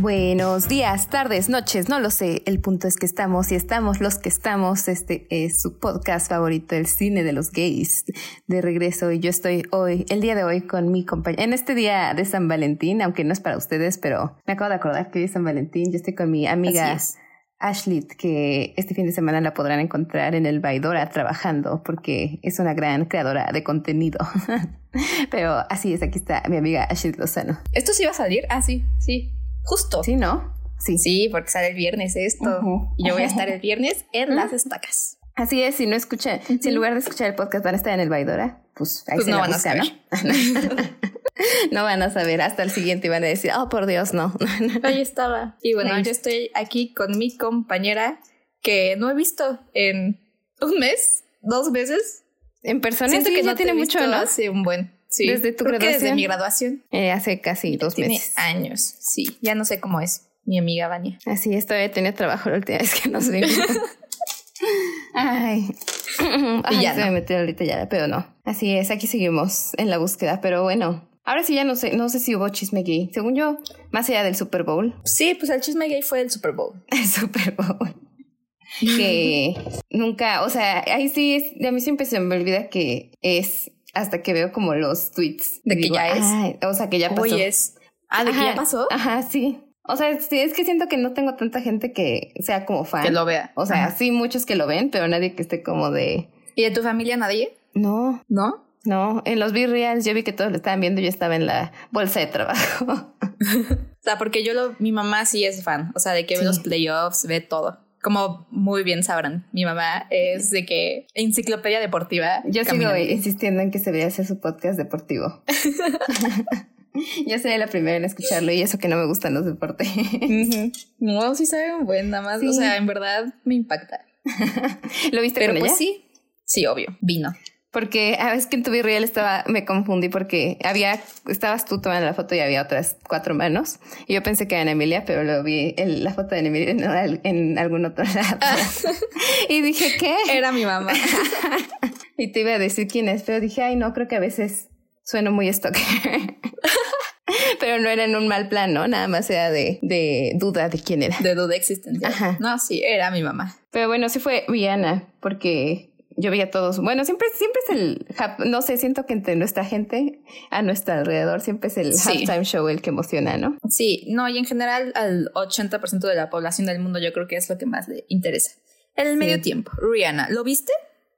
Buenos días, tardes, noches, no lo sé. El punto es que estamos y estamos los que estamos. Este es su podcast favorito, el cine de los gays, de regreso. Y yo estoy hoy, el día de hoy, con mi compañera. En este día de San Valentín, aunque no es para ustedes, pero me acabo de acordar que hoy es San Valentín. Yo estoy con mi amiga Ashley, que este fin de semana la podrán encontrar en el Baidora trabajando, porque es una gran creadora de contenido. pero así es, aquí está mi amiga Ashley Lozano. ¿Esto sí va a salir? Ah, sí, sí. Justo. Sí, ¿no? Sí. Sí, porque sale el viernes esto. Y yo voy a estar el viernes en las estacas. Así es, si no escuchan, si en lugar de escuchar el podcast van a estar en el Baidora, pues ahí pues se no la van a saber. ¿no? no van a saber hasta el siguiente y van a decir, oh, por Dios, no. Ahí estaba. Y bueno, yo estoy aquí con mi compañera que no he visto en un mes, dos meses. en persona Siento sí, que ya no tiene mucho, ¿no? Hace un buen. Sí. Desde tu Creo que desde graduación. mi graduación. Eh, hace casi dos Tiene meses. años. Sí, ya no sé cómo es mi amiga Vania. Así es, todavía tenía trabajo la última vez que nos vimos. Ay. Ay, ya se no. me metió ahorita ya, pero no. Así es, aquí seguimos en la búsqueda, pero bueno. Ahora sí ya no sé, no sé si hubo chisme gay. Según yo, más allá del Super Bowl, Sí, pues el chisme gay fue el Super Bowl. el Super Bowl. que nunca, o sea, ahí sí es, a mí siempre se me olvida que es hasta que veo como los tweets. De que ya es. O sea, que ya pasó. Hoy es. Ah, de que Ajá, ya pasó. Ajá, sí. O sea, sí, es que siento que no tengo tanta gente que sea como fan. Que lo vea. O sea, Ajá. sí, muchos que lo ven, pero nadie que esté como de. ¿Y de tu familia nadie? No, ¿No? no. En los B-Reals yo vi que todos lo estaban viendo y yo estaba en la bolsa de trabajo. O sea, porque yo lo, mi mamá sí es fan, o sea, de que Sí. ve los playoffs, ve todo. Como muy bien sabrán, mi mamá es de que enciclopedia deportiva. Yo sigo caminando. insistiendo en que se vea hacer su podcast deportivo. yo seré la primera en escucharlo y eso que no me gustan los deportes. Ujú. No, sí sabe un buen, nada más. Sí. O sea, en verdad me impacta. ¿Lo viste Pero con pues ella? sí, sí, obvio, vino. Porque a veces que en tu B-Real estaba, me confundí porque había, estabas tú tomando la foto y había otras cuatro manos. Y yo pensé que era Emilia, pero lo vi en la foto de Emilia en, al- en algún otro lado. y dije, ¿qué? Era mi mamá. Y te iba a decir quién es, pero dije, ay, no, creo que a veces sueno muy stalker. pero no era en un mal plan, ¿no? Nada más era de, de duda de quién era. De duda existencial. Ajá. No, sí, era mi mamá. Pero bueno, sí fue Rihanna, porque yo veía a todos. Bueno, siempre, siempre es el, no sé, siento que entre nuestra gente a nuestro alrededor siempre es el Sí. halftime show el que emociona, ¿no? Sí, no, y en general al 80% de la población del mundo yo creo que es lo que más le interesa. El medio tiempo. Rihanna, ¿lo viste?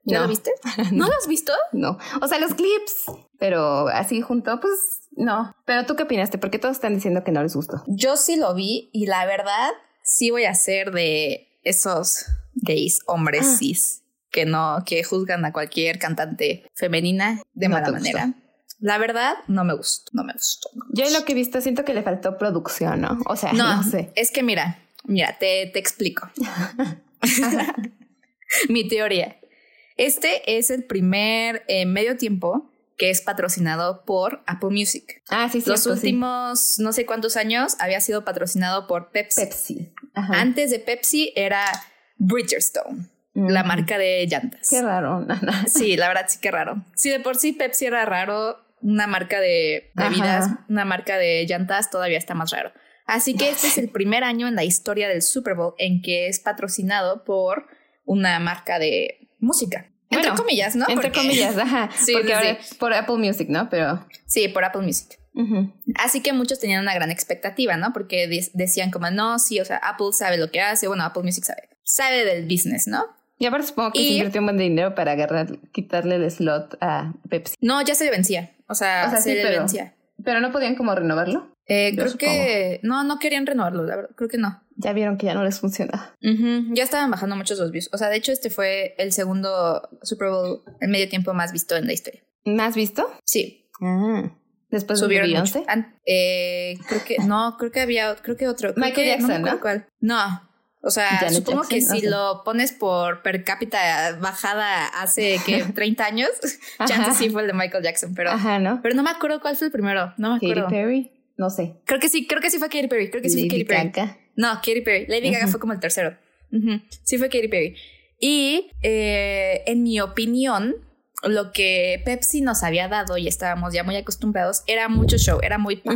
¿Ya No. lo viste? ¿No lo has visto? No, o sea, los clips, pero así junto, pues no. Pero tú qué opinaste? Porque todos están diciendo que no les gustó. Yo sí lo vi y la verdad sí voy a ser de esos gays hombres Ah. cis que no, que juzgan a cualquier cantante femenina de No mala gustó. manera. La verdad, no me gustó, no me gustó. no me Yo gustó. lo que he visto siento que le faltó producción, ¿no? O sea, no, No, sé. es que mira, mira, te, te explico. Mi teoría. Este es el primer eh, medio tiempo que es patrocinado por Apple Music. Ah, sí, sí. Los últimos no sé cuántos años había sido patrocinado por Pepsi. Pepsi. Ajá. Antes de Pepsi era Bridgestone, la Ujú. marca de llantas. Qué raro. no. Sí, la verdad sí que raro. Si de por sí Pepsi era raro, una marca de Ajá. bebidas, una marca de llantas todavía está más raro. Así que este es el primer año en la historia del Super Bowl en que es patrocinado por una marca de música. Entre comillas, ¿no? Entre Porque- comillas, ajá. Sí, porque sí, ahora sí. por Apple Music, ¿no? Pero. Sí, por Apple Music. Así que muchos tenían una gran expectativa, ¿no? Porque de- decían como, no, sí, o sea, Apple sabe lo que hace, bueno, Apple Music sabe, sabe del business, ¿no? Y aparte supongo que Y- se invirtió un buen de dinero para agarrar, quitarle el slot a Pepsi. No, ya se le vencía, o sea, O sea, se sí, le pero- vencía. Pero no podían como renovarlo. Eh, creo que no, no querían renovarlo, la verdad, creo que no. Ya vieron que ya no les funcionaba. Ujú, Ya estaban bajando muchos los views. O sea, de hecho, este fue el segundo Super Bowl, el medio tiempo más visto en la historia. ¿Más visto? Sí, Ah. Después de subieron Beyoncé. mucho. An- eh, creo que, no, creo que había, creo que otro. creo Michael que- Jackson, cuál. No. O sea, Janet supongo que si lo pones por per cápita bajada hace que 30 años, Ajá. chance sí fue el de Michael Jackson, pero, Ajá, ¿no? pero no me acuerdo cuál fue el primero. No me Katy acuerdo. Perry. No sé. Creo que sí, creo que sí fue Katy Perry. Creo que sí fue Katy Perry. Gaga. No, Katy Perry. Lady Gaga fue como el tercero. Sí fue Katy Perry. Y eh, en mi opinión, lo que Pepsi nos había dado y estábamos ya muy acostumbrados era mucho show, era muy pa,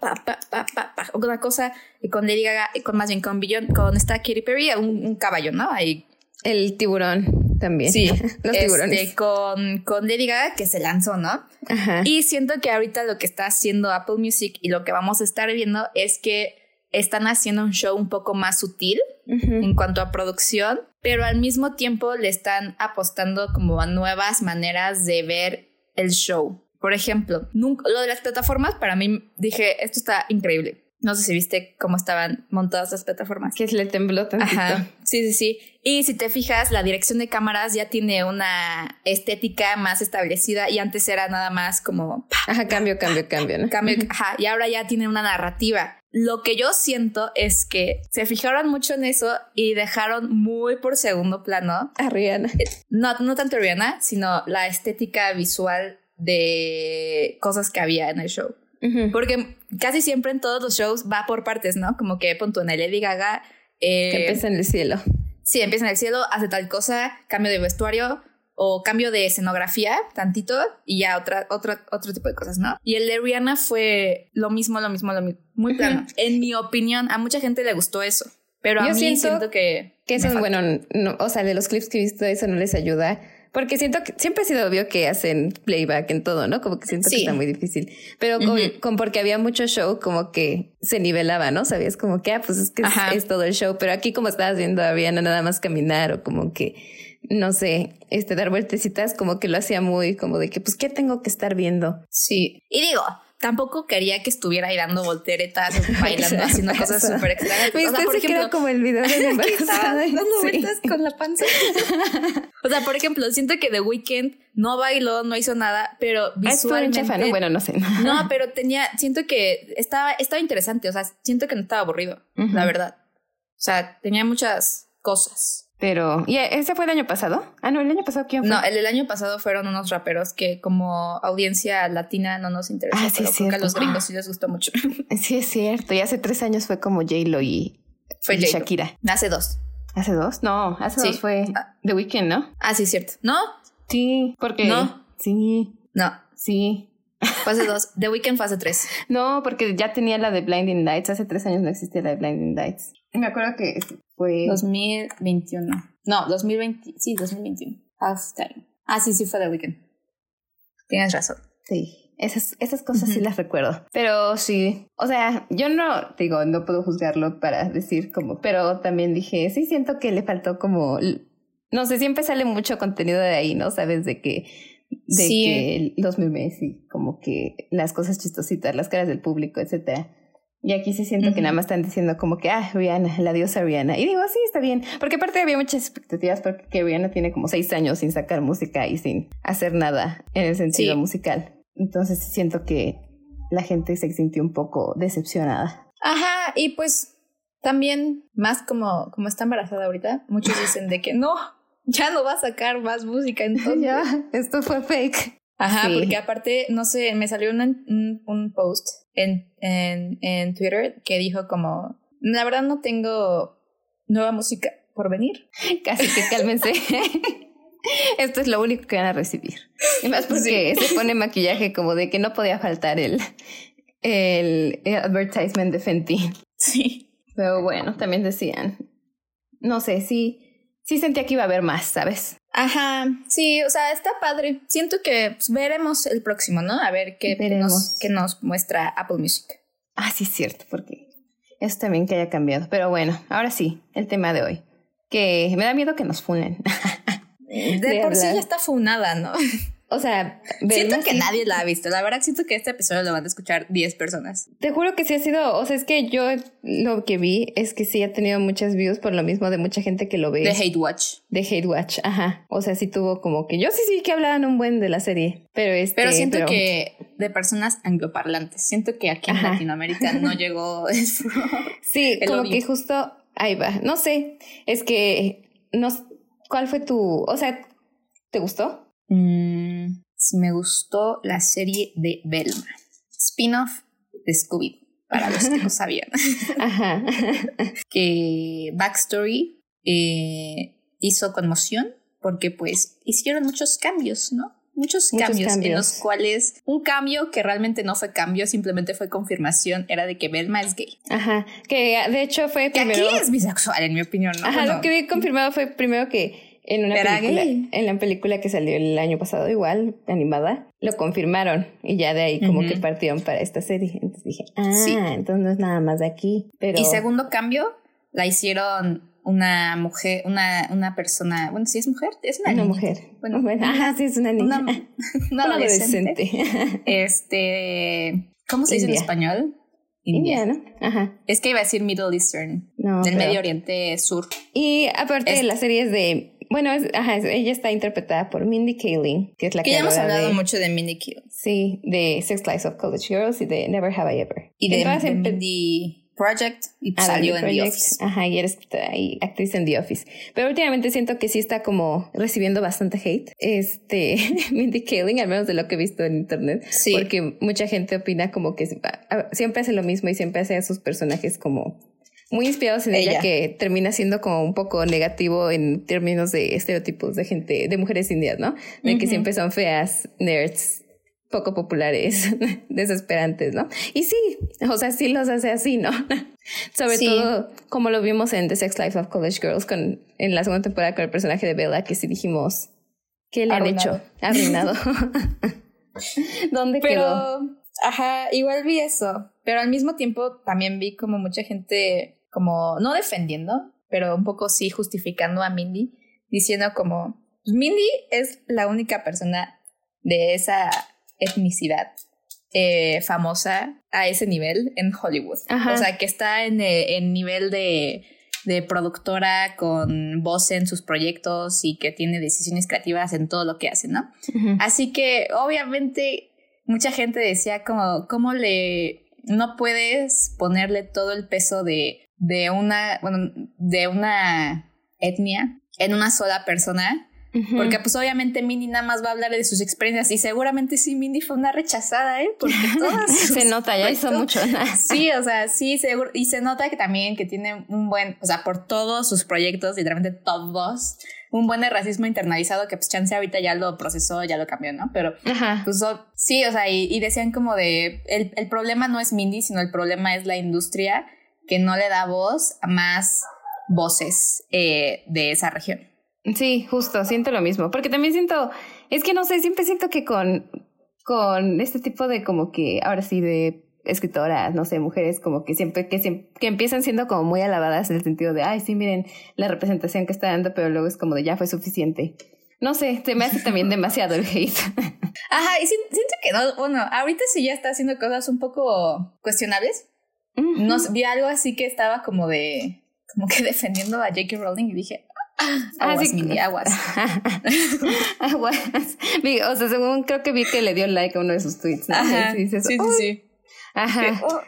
pa, pa, pa, pa, pa, una cosa y con Lady Gaga, con más bien con Billion, con esta Katy Perry, un, un caballo, ¿no? Ahí. El tiburón también. Sí, los este, tiburones. con, con Lady Gaga que se lanzó, ¿no? Ajá. Y siento que ahorita lo que está haciendo Apple Music y lo que vamos a estar viendo es que están haciendo un show un poco más sutil en cuanto a producción, pero al mismo tiempo le están apostando como a nuevas maneras de ver el show. Por ejemplo, nunca, lo de las plataformas, para mí dije, esto está increíble. No sé si viste cómo estaban montadas las plataformas. Que le tembló tantito. Ajá, sí, sí, sí. Y si te fijas, la dirección de cámaras ya tiene una estética más establecida y antes era nada más como Ajá, cambio, cambio, cambio, ¿no? cambio, ajá, y ahora ya tiene una narrativa. Lo que yo siento es que se fijaron mucho en eso y dejaron muy por segundo plano, A Rihanna. no, no tanto Rihanna, sino la estética visual de cosas que había en el show. Porque casi siempre en todos los shows va por partes, ¿no? Como que punto en el Lady Gaga. eh, Que empieza en el cielo. Sí, empieza en el cielo, hace tal cosa, cambio de vestuario o cambio de escenografía, tantito, y ya otra, otra, otro tipo de cosas, ¿no? Y el de Rihanna fue lo mismo, lo mismo, lo mismo, muy plano. En mi opinión, a mucha gente le gustó eso, pero a Yo mí siento siento, que... Que eso bueno, no, o sea, de los clips que he visto, eso no les ayuda. Porque siento que siempre ha sido obvio que hacen playback en todo, ¿no? Como que siento que está muy difícil. Pero con, porque había mucho show, como que se nivelaba, ¿no? Sabías como que, ah, pues es que es, todo el show. Pero aquí como estabas viendo a Rihanna nada más caminar o como que, no sé, este, dar vueltecitas, como que lo hacía muy como de que, pues, ¿qué tengo que estar viendo? Sí. Y digo, tampoco quería que estuviera ahí dando volteretas, bailando, haciendo cosas súper extrañas. O sea, por era ejemplo, como el video de la embarazada. dando Sí. vueltas con la panza. o sea, por ejemplo, siento que The Weeknd no bailó, no hizo nada, pero Ah, visualmente... chafa, ¿no? Bueno, no sé. No, pero tenía, siento que estaba, estaba interesante, o sea, siento que no estaba aburrido, la verdad. O sea, tenía muchas cosas. Pero, ¿y ese fue el año pasado? Ah, no, el año pasado, ¿quién fue? No, el del año pasado fueron unos raperos que como audiencia latina no nos interesó, Ah, sí, pero es creo que a los gringos sí les gustó mucho. Sí, es cierto. Y hace tres años fue como J-Lo y, Fue y J-Lo. Shakira. Hace dos. ¿Hace dos? No, hace Sí. dos fue Ah. The Weeknd, ¿no? Ah, sí, cierto. No, Sí, porque... No. Sí, no, sí. fue hace dos. The Weeknd fue hace tres. No, porque ya tenía la de Blinding Lights. Hace tres años no existía la de Blinding Lights. Me acuerdo que fue... 2021. No, 2020. Sí, 2021. Half time. Ah, sí, sí fue The Weeknd. Tienes razón. Sí, esas, esas cosas sí las recuerdo. Pero sí, o sea, yo no, digo, no puedo juzgarlo para decir como, pero también dije, sí siento que le faltó como, no sé, siempre sale mucho contenido de ahí, ¿no? Sabes de que, de Sí. que los memes y como que las cosas chistositas, las caras del público, etcétera. Y aquí sí siento que nada más están diciendo como que, ah, Rihanna, la diosa Rihanna. Y digo, sí, está bien. Porque aparte había muchas expectativas porque Rihanna tiene como seis años sin sacar música y sin hacer nada en el sentido Sí. musical. Entonces siento que la gente se sintió un poco decepcionada. Ajá, y pues también, más como, como está embarazada ahorita, muchos dicen de que no, ya no va a sacar más música entonces. ya, esto fue fake. Ajá, Sí. porque aparte, no sé, me salió una- un, un post en, en, en Twitter que dijo como, la verdad no tengo nueva música por venir. Casi que cálmense. Esto es lo único que van a recibir. Y más porque se pone maquillaje como de que no podía faltar el, el, el advertisement de Fenty. Sí. Pero bueno, también decían, no sé, sí, sí sentía que iba a haber más, ¿sabes? Ajá, sí, o sea, está padre. Siento que pues, veremos el próximo, ¿no? A ver qué, Veremos. nos, qué nos muestra Apple Music. Ah, sí, es cierto, porque eso también que haya cambiado. Pero bueno, ahora sí, el tema de hoy. Que me da miedo que nos funen. De, De por sí ya está funada, ¿no? o sea, Siento que así- nadie la ha visto. La verdad, siento que este episodio lo van a escuchar 10 personas. Te juro que sí ha sido, o sea, es que yo lo que vi es que sí ha tenido muchas views por lo mismo de mucha gente que lo ve. De Hate Watch. de Hate Watch, ajá. O sea, sí tuvo como que yo sí sí que hablaban un buen de la serie, pero este Pero siento pero- que de personas angloparlantes. Siento que aquí en Ajá. Latinoamérica no llegó el furor. sí, el como que justo ahí va. No sé, es que no ¿cuál fue tu, o sea, ¿te gustó? Mm, si me gustó la serie de Velma. Spin-off de Scooby. Para los que no sabían. Ajá. que Backstory eh, hizo conmoción porque pues hicieron muchos cambios, ¿no? muchos, cambios, en los cuales un cambio que realmente no fue cambio, simplemente fue confirmación, era de que Belma es gay. Ajá, que de hecho fue primero... aquí es bisexual, en mi opinión, ¿no? Ajá, lo que vi confirmado fue primero que en una película, en la película que salió el año pasado, igual, animada, lo confirmaron y ya de ahí como que partieron para esta serie. Entonces dije, ah, entonces no es nada más de aquí. Pero... Y segundo cambio, la hicieron una mujer, una, una persona, bueno, si es mujer, es una, una mujer. Bueno, bueno, ajá, sí, es una niña. Una, adolescente. este, ¿cómo se dice en español? India. ¿no? Ajá. Es que iba a decir Middle Eastern, del Medio Oriente Sur. Y aparte de las series de bueno, ajá, ella está interpretada por Mindy Kaling, que es la que, que ya hemos hablado mucho de Mindy Kaling. Sí, de Sex Lives of College Girls y de Never Have I Ever. Y de, de Mindy Project y ah, salió en The Office. Ajá, y eres actriz en The Office. Pero últimamente siento que sí está como recibiendo bastante hate. Este, Mindy Kaling, al menos de lo que he visto en internet. Sí. Porque mucha gente opina como que siempre hace lo mismo y siempre hace a sus personajes como muy inspirados en ella. que termina siendo como un poco negativo en términos de estereotipos de gente, de mujeres indias, ¿no? De que siempre son feas, nerds, poco populares, desesperantes, ¿no? Y sí, o sea, sí los hace así, ¿no? Sobre todo como lo vimos en The Sex Life of College Girls con, en la segunda temporada con el personaje de Bella, que sí dijimos, ¿qué le han hecho? Arruinado. ¿Dónde pero, Ajá, igual vi eso, pero al mismo tiempo también vi como mucha gente como, no defendiendo, pero un poco sí justificando a Mindy, diciendo como, Mindy es la única persona de esa etnicidad eh, famosa a ese nivel en Hollywood. O sea, que está en, eh, nivel de, de, productora con voz en sus proyectos y que tiene decisiones creativas en todo lo que hace, ¿no? Así que obviamente mucha gente decía como, ¿cómo le... no puedes ponerle todo el peso de, de una, bueno, de una etnia en una sola persona porque pues obviamente Mindy nada más va a hablar de sus experiencias y seguramente sí Mindy fue una rechazada, ¿eh? Porque todas... se nota, ya hizo mucho. sí, o sea, sí, seguro. Y se nota que también que tiene un buen, o sea, por todos sus proyectos, literalmente todos, un buen de racismo internalizado que pues chance ahorita ya lo procesó, ya lo cambió, ¿no? Pero pues sí, o sea, y, decían como de, el, el problema no es Mindy, sino el problema es la industria que no le da voz a más voces eh, de esa región. Sí, justo, siento lo mismo, porque también siento, es que no sé, siempre siento que con, con este tipo de como que, ahora sí, de escritoras, no sé, mujeres como que siempre, que siempre, que empiezan siendo como muy alabadas en el sentido de, ay, sí, miren la representación que está dando, pero luego es como de ya fue suficiente. No sé, se me hace también demasiado el hate. Ajá, y siento que no, bueno, ahorita sí ya está haciendo cosas un poco cuestionables. No vi algo así que estaba como de, como que defendiendo a J.K. Rowling y dije, Aguas, mini aguas. aguas. o sea, según creo que vi que le dio like a uno de sus tweets. sí, sí, sí, Ajá. Oh".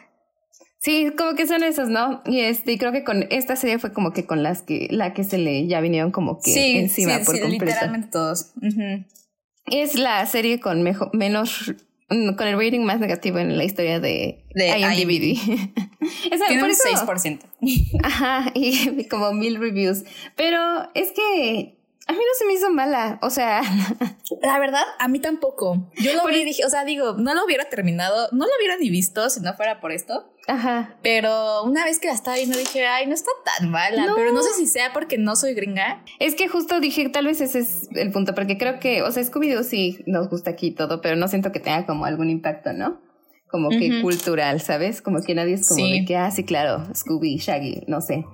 Sí, como que son esos, ¿no? Y este, y creo que con esta serie fue como que con las que, la que se le ya vinieron como que encima por completo. literalmente todos. Es la serie con menos con el rating más negativo en la historia de, de IMDb. Tiene un 6%. Ajá, y como mil reviews. Pero es que a mí no se me hizo mala, o sea. La verdad, a mí tampoco. Yo lo vi y dije, o sea, digo, no lo hubiera terminado, no lo hubiera ni visto si no fuera por esto. Ajá. Pero una vez que la estaba viendo dije, ay, no está tan mala. Pero no sé si sea porque no soy gringa. Es que justo dije, tal vez ese es el punto, porque creo que, o sea, Scooby-Doo sí nos gusta aquí todo, pero no siento que tenga como algún impacto, ¿no? Como que cultural, ¿sabes? Como que nadie es como de que, ah, sí, claro, Scooby, Shaggy, no sé.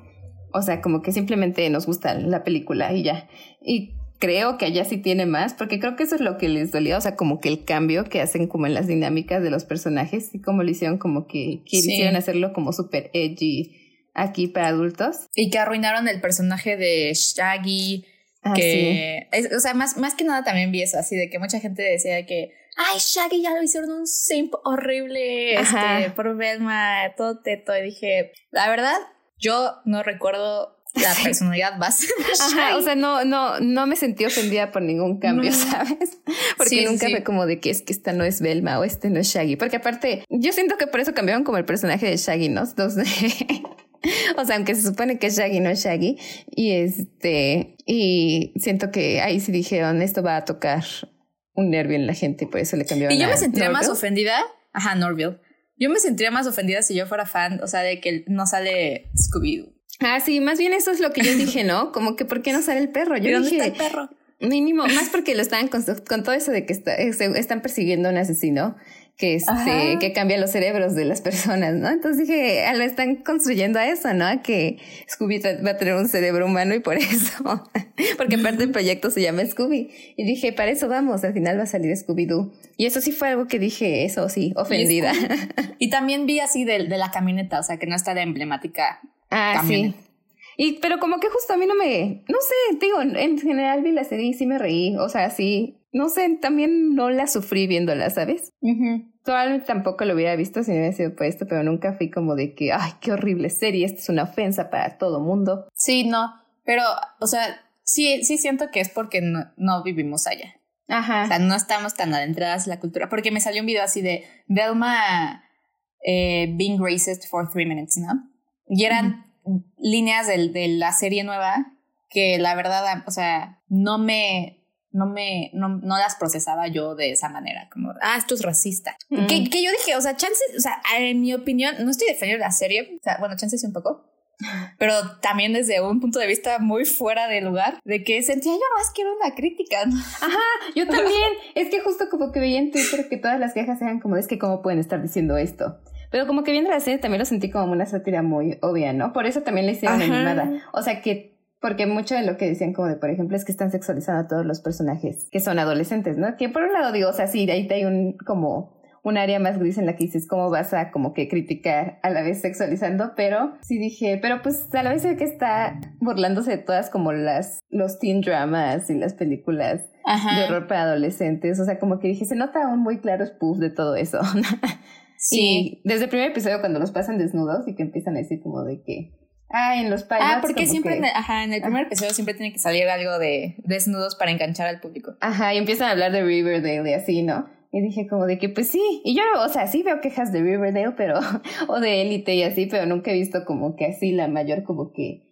O sea, como que simplemente nos gusta la película y ya. Y creo que allá sí tiene más, porque creo que eso es lo que les dolía, o sea, como que el cambio que hacen como en las dinámicas de los personajes y como lo hicieron como que quisieron hacerlo como súper edgy aquí para adultos. Y que arruinaron el personaje de Shaggy, ah, que, o sea, más, más que nada también vi eso, así de que mucha gente decía que, ay, Shaggy ya lo hicieron un simp horrible, este, por Velma, todo teto, y dije, la verdad, yo no recuerdo la personalidad base. Ajá, o sea, no, no, no me sentí ofendida por ningún cambio, ¿sabes? Porque nunca fue como de que es que esta no es Velma o este no es Shaggy. Porque aparte, yo siento que por eso cambiaron como el personaje de Shaggy, ¿no? Entonces, o sea, aunque se supone que Shaggy no es Shaggy. Y este, y siento que ahí sí dijeron, esto va a tocar un nervio en la gente, por eso le cambiaron Y yo me sentiría más ofendida. Ajá, Norville. Yo me sentiría más ofendida si yo fuera fan, o sea, de que no sale Scooby-Doo. Ah, sí, más bien eso es lo que yo dije, ¿no? Como que ¿por qué no sale el perro? Yo ¿Y dónde dije, está el perro? mínimo, más porque lo estaban con, con todo eso de que está- eh, están persiguiendo a un asesino que este que cambia los cerebros de las personas, ¿no? Entonces dije, ah, lo están construyendo a eso, ¿no? A que Scooby va a tener un cerebro humano y por eso, porque parte del proyecto se llama Scooby. Y dije, para eso vamos, al final va a salir Scooby-Doo. Y eso sí fue algo que dije, eso sí, ofendida. Y también vi así de, de la camioneta, o sea, que no está la emblemática. Ah, camioneta. sí. Y, pero como que justo a mí no me, no sé, digo, en general vi la serie y sí me reí, o sea, sí, no sé, también no la sufrí viéndola, ¿sabes? Probablemente tampoco lo hubiera visto si no hubiera sido por esto, pero nunca fui como de que, ay, qué horrible serie, esto es una ofensa para todo mundo. Sí, no, pero, o sea, sí, sí siento que es porque no, no vivimos allá. O Ajá. sea, no estamos tan adentradas en la cultura. Porque me salió un video así de Velma eh, being racist for three minutes, ¿no? Y eran líneas del- de, la serie nueva que la verdad, o sea, no me, no me, no, no las procesaba yo de esa manera, como, ah, esto es racista. Mm. Que, que yo dije, o sea, chance, o sea, en mi opinión, no estoy defendiendo la serie, o sea, bueno, chance sí un poco, pero también desde un punto de vista muy fuera de lugar, de que sentía yo más que era una crítica, ¿no? Ajá, yo también. es que justo como que veía en Twitter que todas las quejas eran como, es que cómo pueden estar diciendo esto. Pero como que viendo la serie también lo sentí como una sátira muy obvia, ¿no? Por eso también la hicieron Ajá. animada. O sea que, porque mucho de lo que decían como de, por ejemplo, es que están sexualizando a todos los personajes que son adolescentes, ¿no? Que por un lado digo, o sea, sí, ahí hay un como un área más gris en la que dices cómo vas a como que criticar a la vez sexualizando, pero sí dije, pero pues a la vez sé que está burlándose de todas como las los teen dramas y las películas Ajá. de horror para adolescentes. O sea, como que dije, se nota un muy claro spoof de todo eso. Sí. Y desde el primer episodio, cuando los pasan desnudos y que empiezan a decir como de que. Ah, en los pilots. Ah, porque siempre, que- en el, ajá, en el primer episodio siempre tiene que salir algo de desnudos para enganchar al público. Ajá, y empiezan a hablar de Riverdale y así, ¿no? Y dije como de que pues sí, y yo, o sea, sí veo quejas de Riverdale, pero, o de Elite y así, pero nunca he visto como que así la mayor como que,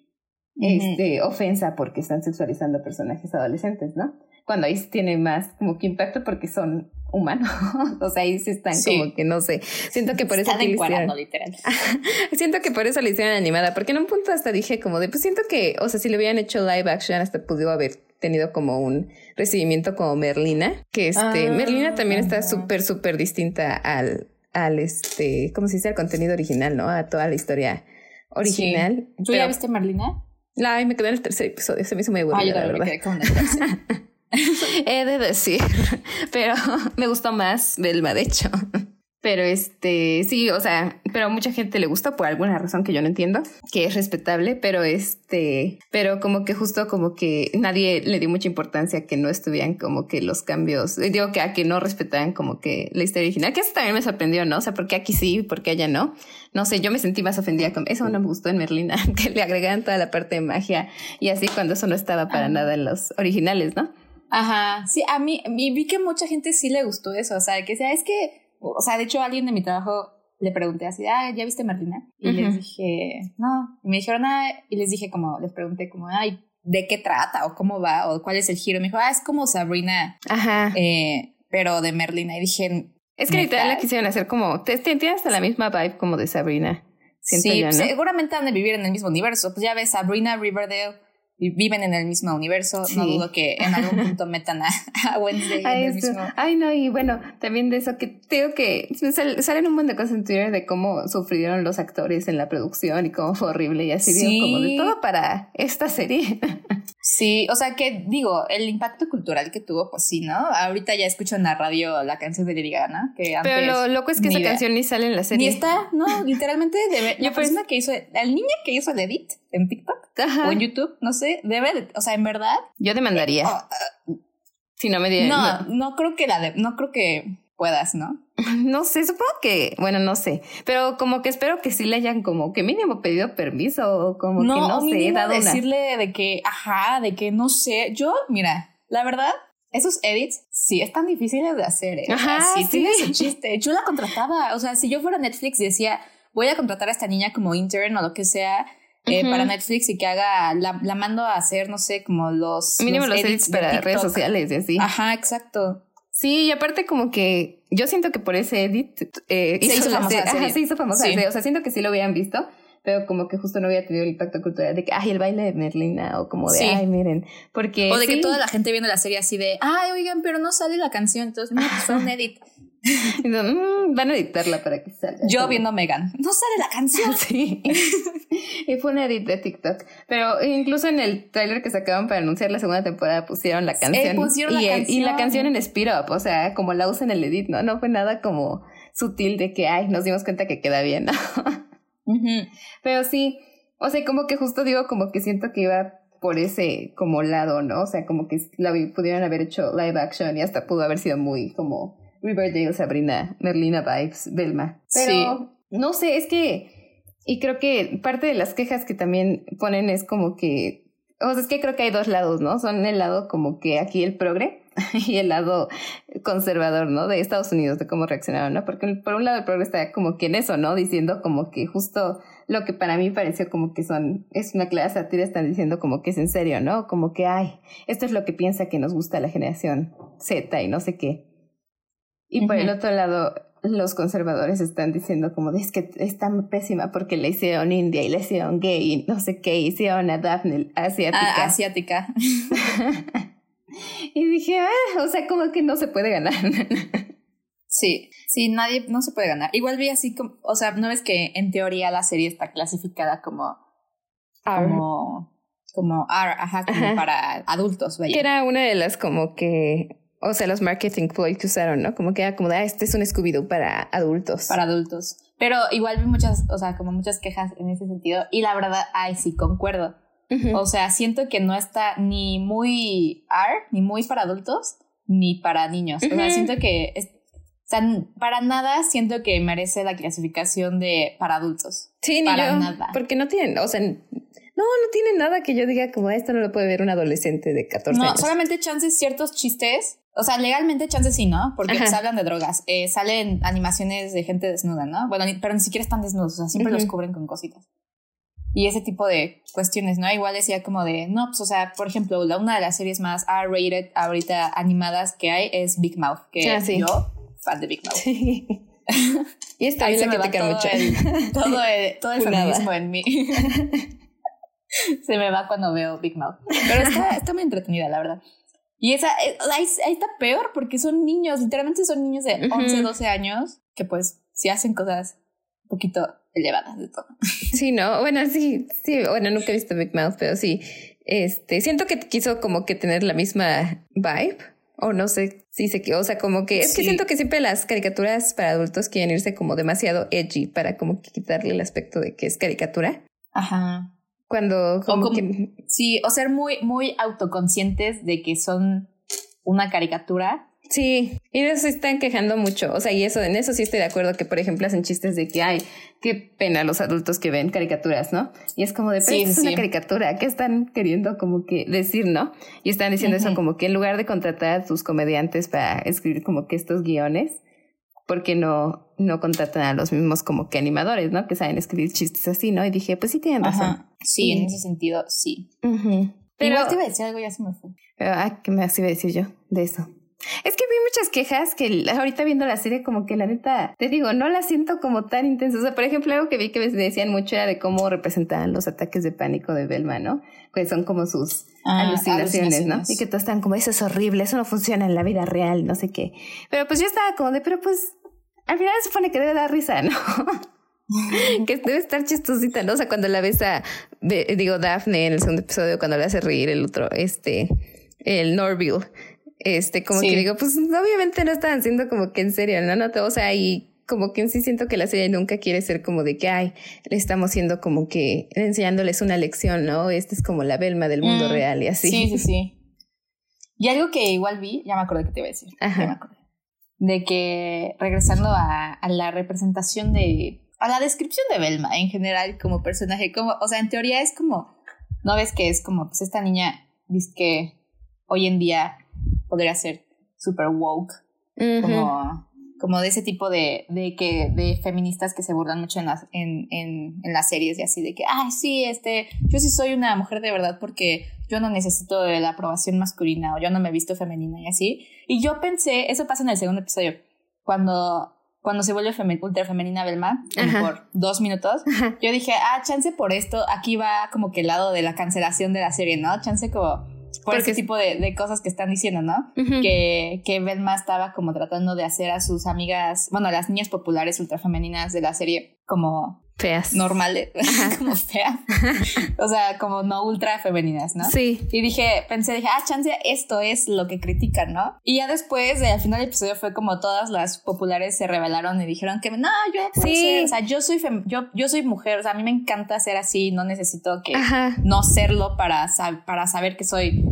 este, ofensa porque están sexualizando a personajes adolescentes, ¿no? Cuando ahí tiene más como que impacto porque son humanos, o sea, ahí sí están Sí. como que no sé, siento que por eso Están hicieron- encuadrando, literal. Siento que por eso le hicieron animada, porque en un punto hasta dije como de, pues siento que, o sea, si le hubieran hecho live action, hasta pudo haber tenido como un recibimiento como Merlina, que este, Ah, Merlina también está súper, súper distinta al, al este, ¿cómo se dice? Al contenido original, ¿no? A toda la historia original. ¿Tú ya viste Merlina? La, ay, me quedé en el tercer episodio, se me hizo muy Ah, yo la también me verdad. quedé con el tercero. He de decir, pero me gustó más Belma, de hecho. Pero este, sí, o sea, pero a mucha gente le gustó por alguna razón que yo no entiendo, que es respetable, pero este, pero como que justo como que nadie le dio mucha importancia a que no estuvieran como que los cambios, digo que a que no respetaran como que la historia original, que eso también me sorprendió, ¿no? O sea, porque aquí sí, porque allá no. No sé, yo me sentí más ofendida con eso, no me gustó en Merlina, que le agregaran toda la parte de magia y así cuando eso no estaba para Ah. nada en los originales, ¿no? Ajá, sí, a mí, y vi que mucha gente sí le gustó eso, o sea, que sea, es que, o sea, de hecho a alguien de mi trabajo le pregunté así, ah, ¿ya viste Marlina? Y les dije, no, y me dijeron, ah, y les dije como, les pregunté como, ay, ¿de qué trata? o cómo va, o cuál es el giro, y me dijo, ah, es como Sabrina, Ajá. eh, pero de Merlina, y dije, Es que literal la quisieron hacer como. te- te- Tiene hasta la misma vibe como de Sabrina. Siento sí, yo, ¿no? seguramente han de vivir en el mismo universo, pues ya ves, Sabrina, Riverdale, viven en el mismo universo, no dudo que en algún punto metan a, a Wednesday Ay, en el mismo... ay, no, y bueno, también de eso que tengo que sal- salen un montón de cosas en Twitter de cómo sufrieron los actores en la producción y cómo fue horrible y así Sí. digo, como de todo para esta serie. Sí, o sea que digo, el impacto cultural que tuvo, pues sí, ¿no? Ahorita ya escucho en la radio la canción de Lady. Que antes Pero lo loco es que esa idea. canción ni sale en la serie. Ni está, no, literalmente debe, la persona que hizo, el niño que hizo el edit en TikTok Ajá. o en YouTube, no sé, debe, de- o sea, en verdad, Yo demandaría. oh, si no me dieran. no, no creo que la de, no creo que puedas, ¿no? No sé, supongo que, bueno, no sé, pero como que espero que sí le hayan como que mínimo pedido permiso o como no, que no sé, dado una. decirle de que, ajá, de que no sé, yo, mira, la verdad, esos edits sí están difíciles de hacer, ¿eh? O sea, Ajá, sí, sí. tiene su chiste. Yo la contrataba, o sea, si yo fuera Netflix y decía, voy a contratar a esta niña como intern o lo que sea eh, para Netflix y que haga, la, la mando a hacer, no sé, como los... Mínimo los, edits para redes sociales y así. Ajá, exacto. Sí, y aparte como que yo siento que por ese edit eh, se, hizo famosa, se hizo famosa. O sea, siento que sí lo habían visto, pero como que justo no había tenido el impacto cultural de que, ay, el baile de Merlina, o como de, ay, miren, porque... O de que toda la gente viendo la serie así de, ay, oigan, pero no sale la canción, entonces, no, pues fue un edit. Mm, van a editarla para que salga. Yo viendo Megan, no sale la canción. Sí. y fue un edit de TikTok. Pero incluso en el trailer que sacaban para anunciar la segunda temporada pusieron la canción. pusieron y, la canción. y la canción en Speed Up, o sea, como la usan en el edit, ¿no? No fue nada como sutil de que, ay, nos dimos cuenta que queda bien, ¿no? Pero sí, o sea, como que justo digo, como que siento que iba por ese como lado, ¿no? O sea, como que la pudieron haber hecho live action y hasta pudo haber sido muy como Riverdale, Sabrina, Merlina Vibes, Belma. Pero no sé, es que, y creo que parte de las quejas que también ponen es como que, o sea, es que creo que hay dos lados, ¿no? Son el lado como que aquí el progre y el lado conservador, ¿no? De Estados Unidos, de cómo reaccionaron, ¿no? Porque por un lado el progre está como que en eso, ¿no? Diciendo como que justo lo que para mí pareció como que son, es una clara sátira, están diciendo como que es en serio, ¿no? Como que, ay, esto es lo que piensa que nos gusta la generación Z y no sé qué. Y por el otro lado, los conservadores están diciendo como, es que es tan pésima porque le hicieron india y le hicieron gay y no sé qué, hicieron a Daphne asiática. Ah, asiática. y dije, ah, o sea, como que no se puede ganar. sí, sí, nadie, no se puede ganar. Igual vi así como, o sea, no ves que en teoría la serie está clasificada como... Como... Como ajá, como para adultos, Que era una de las como que o sea, los marketing ploy que usaron, ¿no? Como que era como de, ah, este es un Scooby-Doo para adultos. Para adultos. Pero igual vi muchas, o sea, como muchas quejas en ese sentido. Y la verdad, ay, sí, concuerdo. O sea, siento que no está ni muy R, ni muy para adultos, ni para niños. O sea, siento que, o sea, para nada siento que merece la clasificación de para adultos. Sí, ni para nada. Porque no tienen, o sea, no, no tiene nada que yo diga como esto no lo puede ver un adolescente de 14 años. No, solamente chances ciertos chistes o sea, legalmente chances sí, ¿no? Porque se hablan de drogas. Eh, salen animaciones de gente desnuda, ¿no? Bueno, pero ni siquiera están desnudos, o sea, siempre los cubren con cositas. Y ese tipo de cuestiones, ¿no? Igual decía como de, no, pues, o sea, por ejemplo, la, una de las series más R-rated ahorita animadas que hay es Big Mouth, que ah, yo, fan de Big Mouth. y está ahí se me va todo mucho. El, todo el, todo el feminismo en mí. se me va cuando veo Big Mouth. Pero está, está muy entretenida, la verdad. Y esa, eh, ahí, está peor porque son niños, literalmente son niños de 11, 12 años que pues sí hacen cosas un poquito elevadas de todo. Sí, no, bueno, sí, sí, bueno, nunca he visto Big Mouth, pero sí, este, siento que quiso como que tener la misma vibe. O no sé si se o sea, como que es que siento que siempre las caricaturas para adultos quieren irse como demasiado edgy para como que quitarle el aspecto de que es caricatura. Ajá. Cuando como, que... Sí, o ser muy, muy autoconscientes de que son una caricatura. Sí, y de eso se están quejando mucho. O sea, y eso, en eso sí estoy de acuerdo que, por ejemplo, hacen chistes de que, ay, qué pena los adultos que ven caricaturas, ¿no? Y es como de, pero es una caricatura, ¿qué están queriendo como que decir, no? Y están diciendo eso como que en lugar de contratar a sus comediantes para escribir como que estos guiones, porque no, no contratan a los mismos como que animadores, ¿no? Que saben escribir chistes así, ¿no? Y dije, pues sí tienen razón. Sí, en ese sentido, sí. Pero te iba a decir algo, ya se me fue. ah, ¿qué me iba a decir yo de eso? Es que vi muchas quejas que ahorita viendo la serie como que la neta, te digo, no la siento como tan intensa. O sea, por ejemplo, algo que vi que decían mucho era de cómo representaban los ataques de pánico de Belma, ¿no? Que son como sus ah, alucinaciones, ¿no? Y que todos están como, eso es horrible, eso no funciona en la vida real, no sé qué. Pero pues yo estaba como de, pero pues al final se supone que debe dar risa, ¿no? que debe estar chistosita, ¿no? O sea, cuando la ves a, digo, Daphne en el segundo episodio, cuando le hace reír el otro, este, el Norville, este, como que digo, pues obviamente no están haciendo como que en serio, ¿no? no o sea, y como que en sí siento que la serie nunca quiere ser como de que, ay, le estamos haciendo como que enseñándoles una lección, ¿no? Esta es como la Belma del mundo mm, real y así. Sí, sí, sí. Y algo que igual vi, ya me acordé que te iba a decir. Ajá. Ya me acordé de que regresando a, la representación de, a la descripción de Belma en general como personaje, como, o sea, en teoría es como, no ves que es como, pues esta niña, dice que hoy en día podría ser super woke, como, como de ese tipo de, de, que, de feministas que se burlan mucho en las, en, en, en las series y así, de que, ay, sí, este, yo sí soy una mujer de verdad porque yo no necesito de la aprobación masculina o yo no me he visto femenina y así. Y yo pensé, eso pasa en el segundo episodio, cuando, cuando se vuelve ultra femenina Belma, por dos minutos, yo dije, ah, chance por esto, aquí va como que el lado de la cancelación de la serie, ¿no? Chance como por ese tipo de, de, cosas que están diciendo, ¿no? Que, que Belma estaba como tratando de hacer a sus amigas, bueno, a las niñas populares ultrafemeninas de la serie como feas. Normales, como feas. o sea, como no ultra femeninas, ¿no? Sí. Y dije, pensé, dije, ah, chance, esto es lo que critican, ¿no? Y ya después, al final del episodio fue como todas las populares se rebelaron y dijeron que no, yo sí. o sea, yo soy yo, yo soy mujer, o sea, a mí me encanta ser así, no necesito que no serlo para, para saber que soy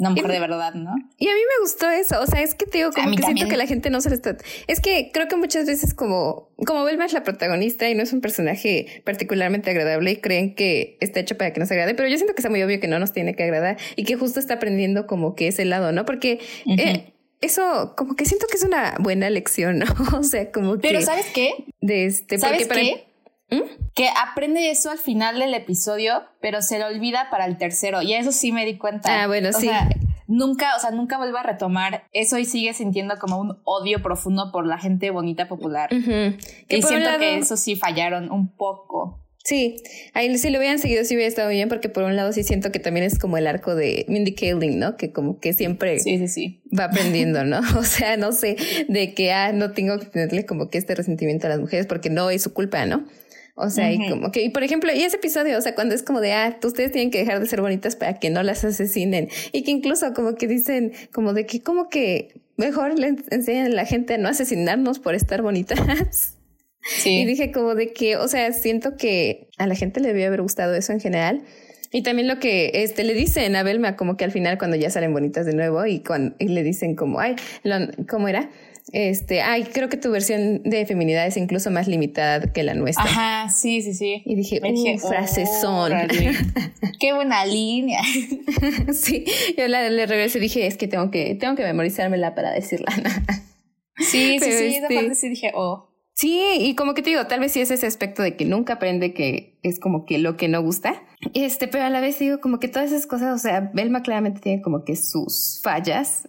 una mujer de verdad, ¿no? Y a mí me gustó eso, o sea, es que te digo, como que siento que la gente no se lo está... Es que creo que muchas veces como, como Belma es la protagonista y no es un personaje particularmente agradable y creen que está hecho para que nos agrade, pero yo siento que está muy obvio que no nos tiene que agradar y que justo está aprendiendo como que ese lado, ¿no? Porque... Eh, eso como que siento que es una buena lección, ¿no? O sea, como que... Pero ¿sabes qué? De este, ¿Sabes qué? ¿Mm? Que aprende eso al final del episodio, pero se lo olvida para el tercero. Y eso sí me di cuenta. Ah, bueno, sí. nunca, o sea, nunca vuelve a retomar eso y sigue sintiendo como un odio profundo por la gente bonita popular. Y siento que eso sí fallaron un poco. Sí, ahí si lo hubieran seguido sí hubiera estado bien porque por un lado sí siento que también es como el arco de Mindy Kaling, ¿no? Que como que siempre sí, sí, sí. va aprendiendo, ¿no? O sea, no sé, de que, ah, no tengo que tenerle como que este resentimiento a las mujeres porque no es su culpa, ¿no? O sea, y como que, y por ejemplo, y ese episodio, o sea, cuando es como de, ah, ustedes tienen que dejar de ser bonitas para que no las asesinen. Y que incluso como que dicen, como de que, como que mejor le enseñan a la gente a no asesinarnos por estar bonitas. Sí. Y dije como de que, o sea, siento que a la gente le debió haber gustado eso en general. Y también lo que este le dicen a Belma, como que al final cuando ya salen bonitas de nuevo y, cuando, y le dicen como, ay, ¿cómo era? Este, ay, creo que tu versión de feminidad es incluso más limitada que la nuestra. Ajá, sí, sí, sí. Y dije, Me dije, frasezón. Qué buena línea. sí, yo la, le regresé y dije, es que tengo que, tengo que memorizármela para decirla. sí, sí, sí, este, parte sí dije, oh. Sí, y como que te digo, tal vez sí es ese aspecto de que nunca aprende que es como que lo que no gusta. Este, pero a la vez digo como que todas esas cosas, o sea, Belma claramente tiene como que sus fallas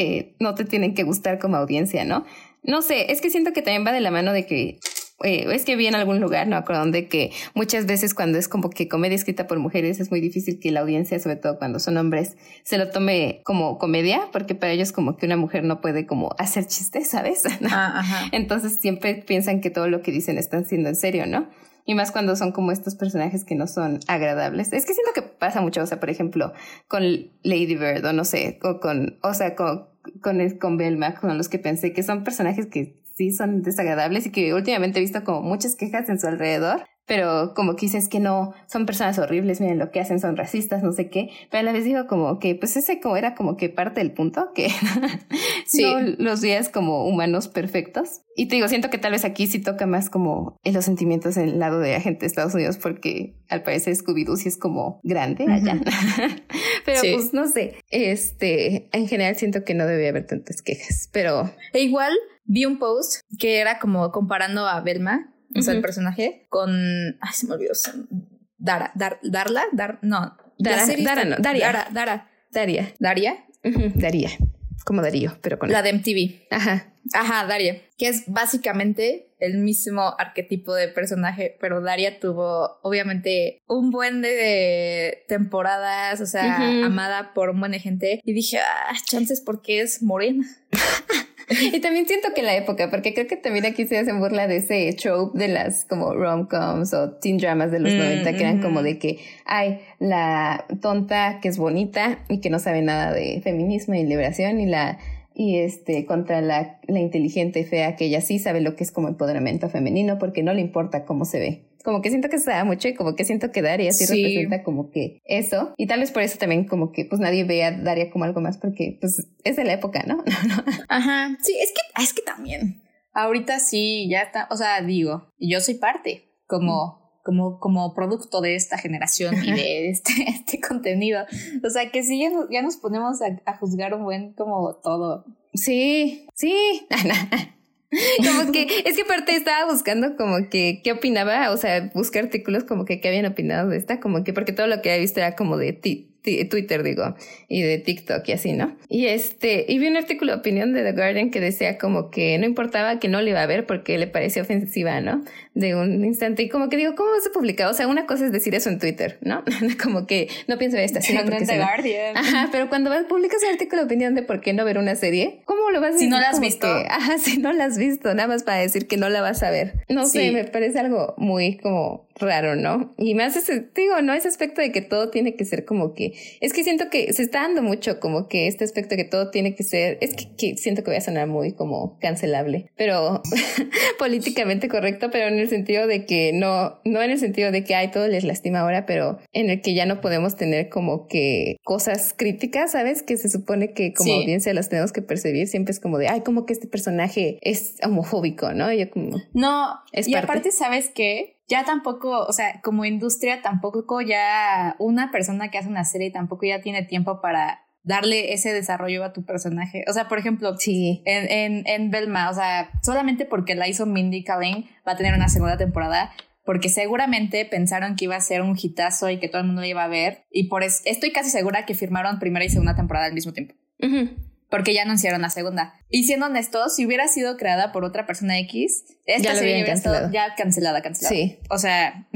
que no te tienen que gustar como audiencia, ¿no? No sé, es que siento que también va de la mano de que eh, es que vi en algún lugar, no acuerdo de que muchas veces cuando es como que comedia escrita por mujeres es muy difícil que la audiencia, sobre todo cuando son hombres, se lo tome como comedia, porque para ellos como que una mujer no puede como hacer chistes, ¿sabes? Ah, Entonces siempre piensan que todo lo que dicen están siendo en serio, ¿no? Y más cuando son como estos personajes que no son agradables. Es que siento que pasa mucho, o sea, por ejemplo, con Lady Bird o no sé, o con, o sea, con, con, con Belma, con los que pensé que son personajes que sí son desagradables y que últimamente he visto como muchas quejas en su alrededor pero como que dices que no, son personas horribles, miren lo que hacen, son racistas, no sé qué, pero a la vez digo como que, pues ese como era como que parte del punto, que sí. no los días como humanos perfectos. Y te digo, siento que tal vez aquí sí toca más como en los sentimientos en el lado de agente de Estados Unidos, porque al parecer Scooby-Doo sí es como grande allá. pero pues no sé, este, en general siento que no debe haber tantas quejas, pero... E igual vi un post que era como comparando a Belma o sea, el personaje, con. Ay, se me olvidó. Dara, Dar, Darla, Dar, no. Dara, Dara, no, Daria. Dara, Dara. Daria. Daria. Daria. Como Darío, pero con. La de MTV. Ajá. Ajá, Daria. Que es básicamente el mismo arquetipo de personaje, pero Daria tuvo, obviamente, un buen de temporadas, o sea, amada por un buen de gente. Y dije, ah, chances porque es morena. y también siento que en la época, porque creo que también aquí se hacen burla de ese trope de las como rom-coms o teen dramas de los 90 que eran como de que hay la tonta que es bonita y que no sabe nada de feminismo y liberación y la y este contra la, la inteligente y fea que ella sí sabe lo que es como empoderamiento femenino porque no le importa cómo se ve como que siento que se da mucho y como que siento que Daria sí, representa como que eso. Y tal vez por eso también como que pues nadie ve a Daria como algo más porque pues es de la época, ¿no? Ajá. Sí, es que, es que también. Ahorita sí, ya está, o sea, digo, yo soy parte como, como, como producto de esta generación y de este, este contenido. O sea, que sí, ya, nos ponemos a, a juzgar un buen como todo. Sí, sí. como que, es que aparte estaba buscando como que qué opinaba, o sea, buscar artículos como que qué habían opinado de esta, como que porque todo lo que había visto era como de ti Twitter, digo, y de TikTok y así, ¿no? Y este, y vi un artículo de opinión de The Guardian que decía como que no importaba que no le iba a ver porque le parecía ofensiva, ¿no? De un instante. Y como que digo, ¿cómo se publica? O sea, una cosa es decir eso en Twitter, ¿no? como que no pienso ver esta sino porque The Guardian. Ajá, pero cuando publicas un artículo de opinión de por qué no ver una serie, ¿cómo lo vas a decir? Si no la has visto. ajá, si no la has visto, nada más para decir que no la vas a ver. No sé, me parece algo muy como raro, ¿no? Y más ese, digo, no ese aspecto de que todo tiene que ser como que, es que siento que se está dando mucho como que este aspecto de que todo tiene que ser, es que, siento que voy a sonar muy como cancelable, pero políticamente correcto, pero en el sentido de que no, no en el sentido de que hay todo les lastima ahora, pero en el que ya no podemos tener como que cosas críticas, ¿sabes? Que se supone que como audiencia las tenemos que percibir, siempre es como de, ay, como que este personaje es homofóbico, ¿no? Yo como... No, es y aparte, ¿sabes qué? Ya tampoco, o sea, como industria tampoco ya una persona que hace una serie tampoco ya tiene tiempo para darle ese desarrollo a tu personaje. O sea, por ejemplo, sí. en, en, en Belma, o sea, solamente porque la hizo Mindy Kaling va a tener una segunda temporada, porque seguramente pensaron que iba a ser un hitazo y que todo el mundo iba a ver, y por eso estoy casi segura que firmaron primera y segunda temporada al mismo tiempo porque ya anunciaron la segunda. Y siendo honestos, si hubiera sido creada por otra persona X, esta serie hubiera estado ya cancelada, cancelada. Sí. O sea,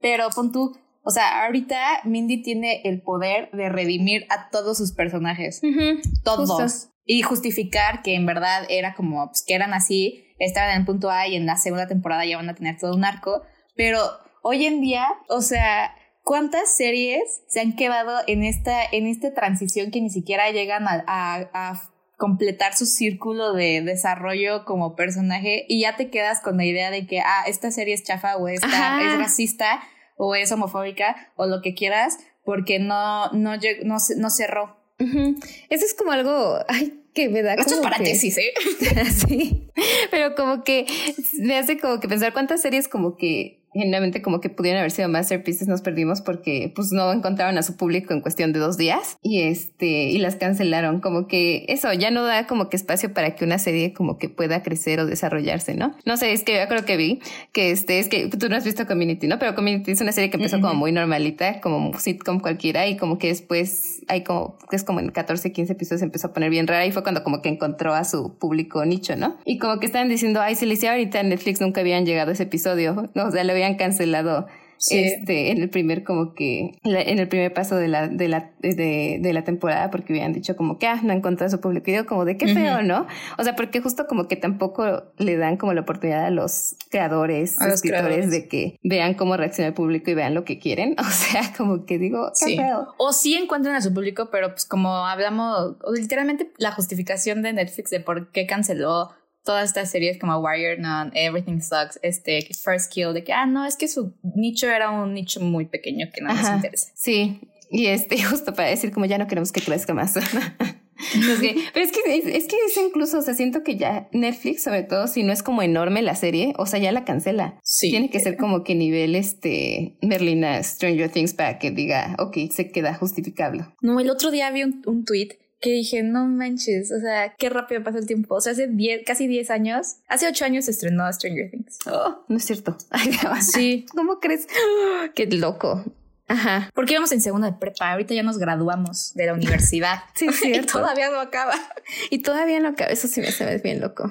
pero pon tú, o sea, ahorita Mindy tiene el poder de redimir a todos sus personajes. Todos. Y justificar que en verdad era como, pues, que eran así, estaban en el punto A y en la segunda temporada ya van a tener todo un arco. Pero hoy en día, o sea, ¿Cuántas series se han quedado en esta, en esta transición que ni siquiera llegan a, completar su círculo de desarrollo como personaje y ya te quedas con la idea de que, ah, esta serie es chafa o esta es racista o es homofóbica o lo que quieras porque no, no, no, no cerró. Eso es como algo, ay, que me da Esto es paréntesis, ¿eh? sí, pero como que me hace como que pensar cuántas series como que genuinamente como que pudieran haber sido masterpieces nos perdimos porque pues no encontraron a su público en cuestión de dos días y este y las cancelaron. Como que eso ya no da como que espacio para que una serie como que pueda crecer o desarrollarse no no sé es que yo creo que vi que este es que tú no has visto Community no pero Community es una serie que empezó como muy normalita como sitcom cualquiera y como que después hay como que es como en 14 15 episodios empezó a poner bien rara y fue cuando como que encontró a su público nicho no y como que estaban diciendo ay si le hiciera ahorita en Netflix nunca habían llegado a ese episodio no o sea habían cancelado este en el primer como que en el primer paso de la de la de, de, la temporada porque habían dicho como que ah no encontrado su público y digo como de qué feo no o sea porque justo como que tampoco le dan como la oportunidad a los creadores a los escritores de que vean cómo reacciona el público y vean lo que quieren. O sea como que digo qué feo. O sí encuentran a su público pero pues como hablamos literalmente la justificación de Netflix de por qué canceló todas estas series como Wired, no, Everything Sucks, este, First Kill, de que, ah, no, es que su nicho era un nicho muy pequeño que no nos interesa. Sí, y este, justo para decir como ya no queremos que crezca más. pero es que es, que es incluso, o sea, siento que ya Netflix, sobre todo si no es como enorme la serie, o sea, ya la cancela. Sí. Tiene que ser como que nivel este Merlina Stranger Things para que diga, ok, se queda justificable. No, el otro día vi un, un tweet que dije, no manches, o sea, qué rápido pasa el tiempo. O sea, hace diez, casi 10 años, hace 8 años se estrenó Stranger Things. Oh, no es cierto. sí. ¿Cómo crees? qué loco. Ajá. Porque íbamos en segundo de prepa, ahorita ya nos graduamos de la universidad. sí, cierto. y todavía no acaba. Y todavía no acaba. Eso sí me hace bien loco.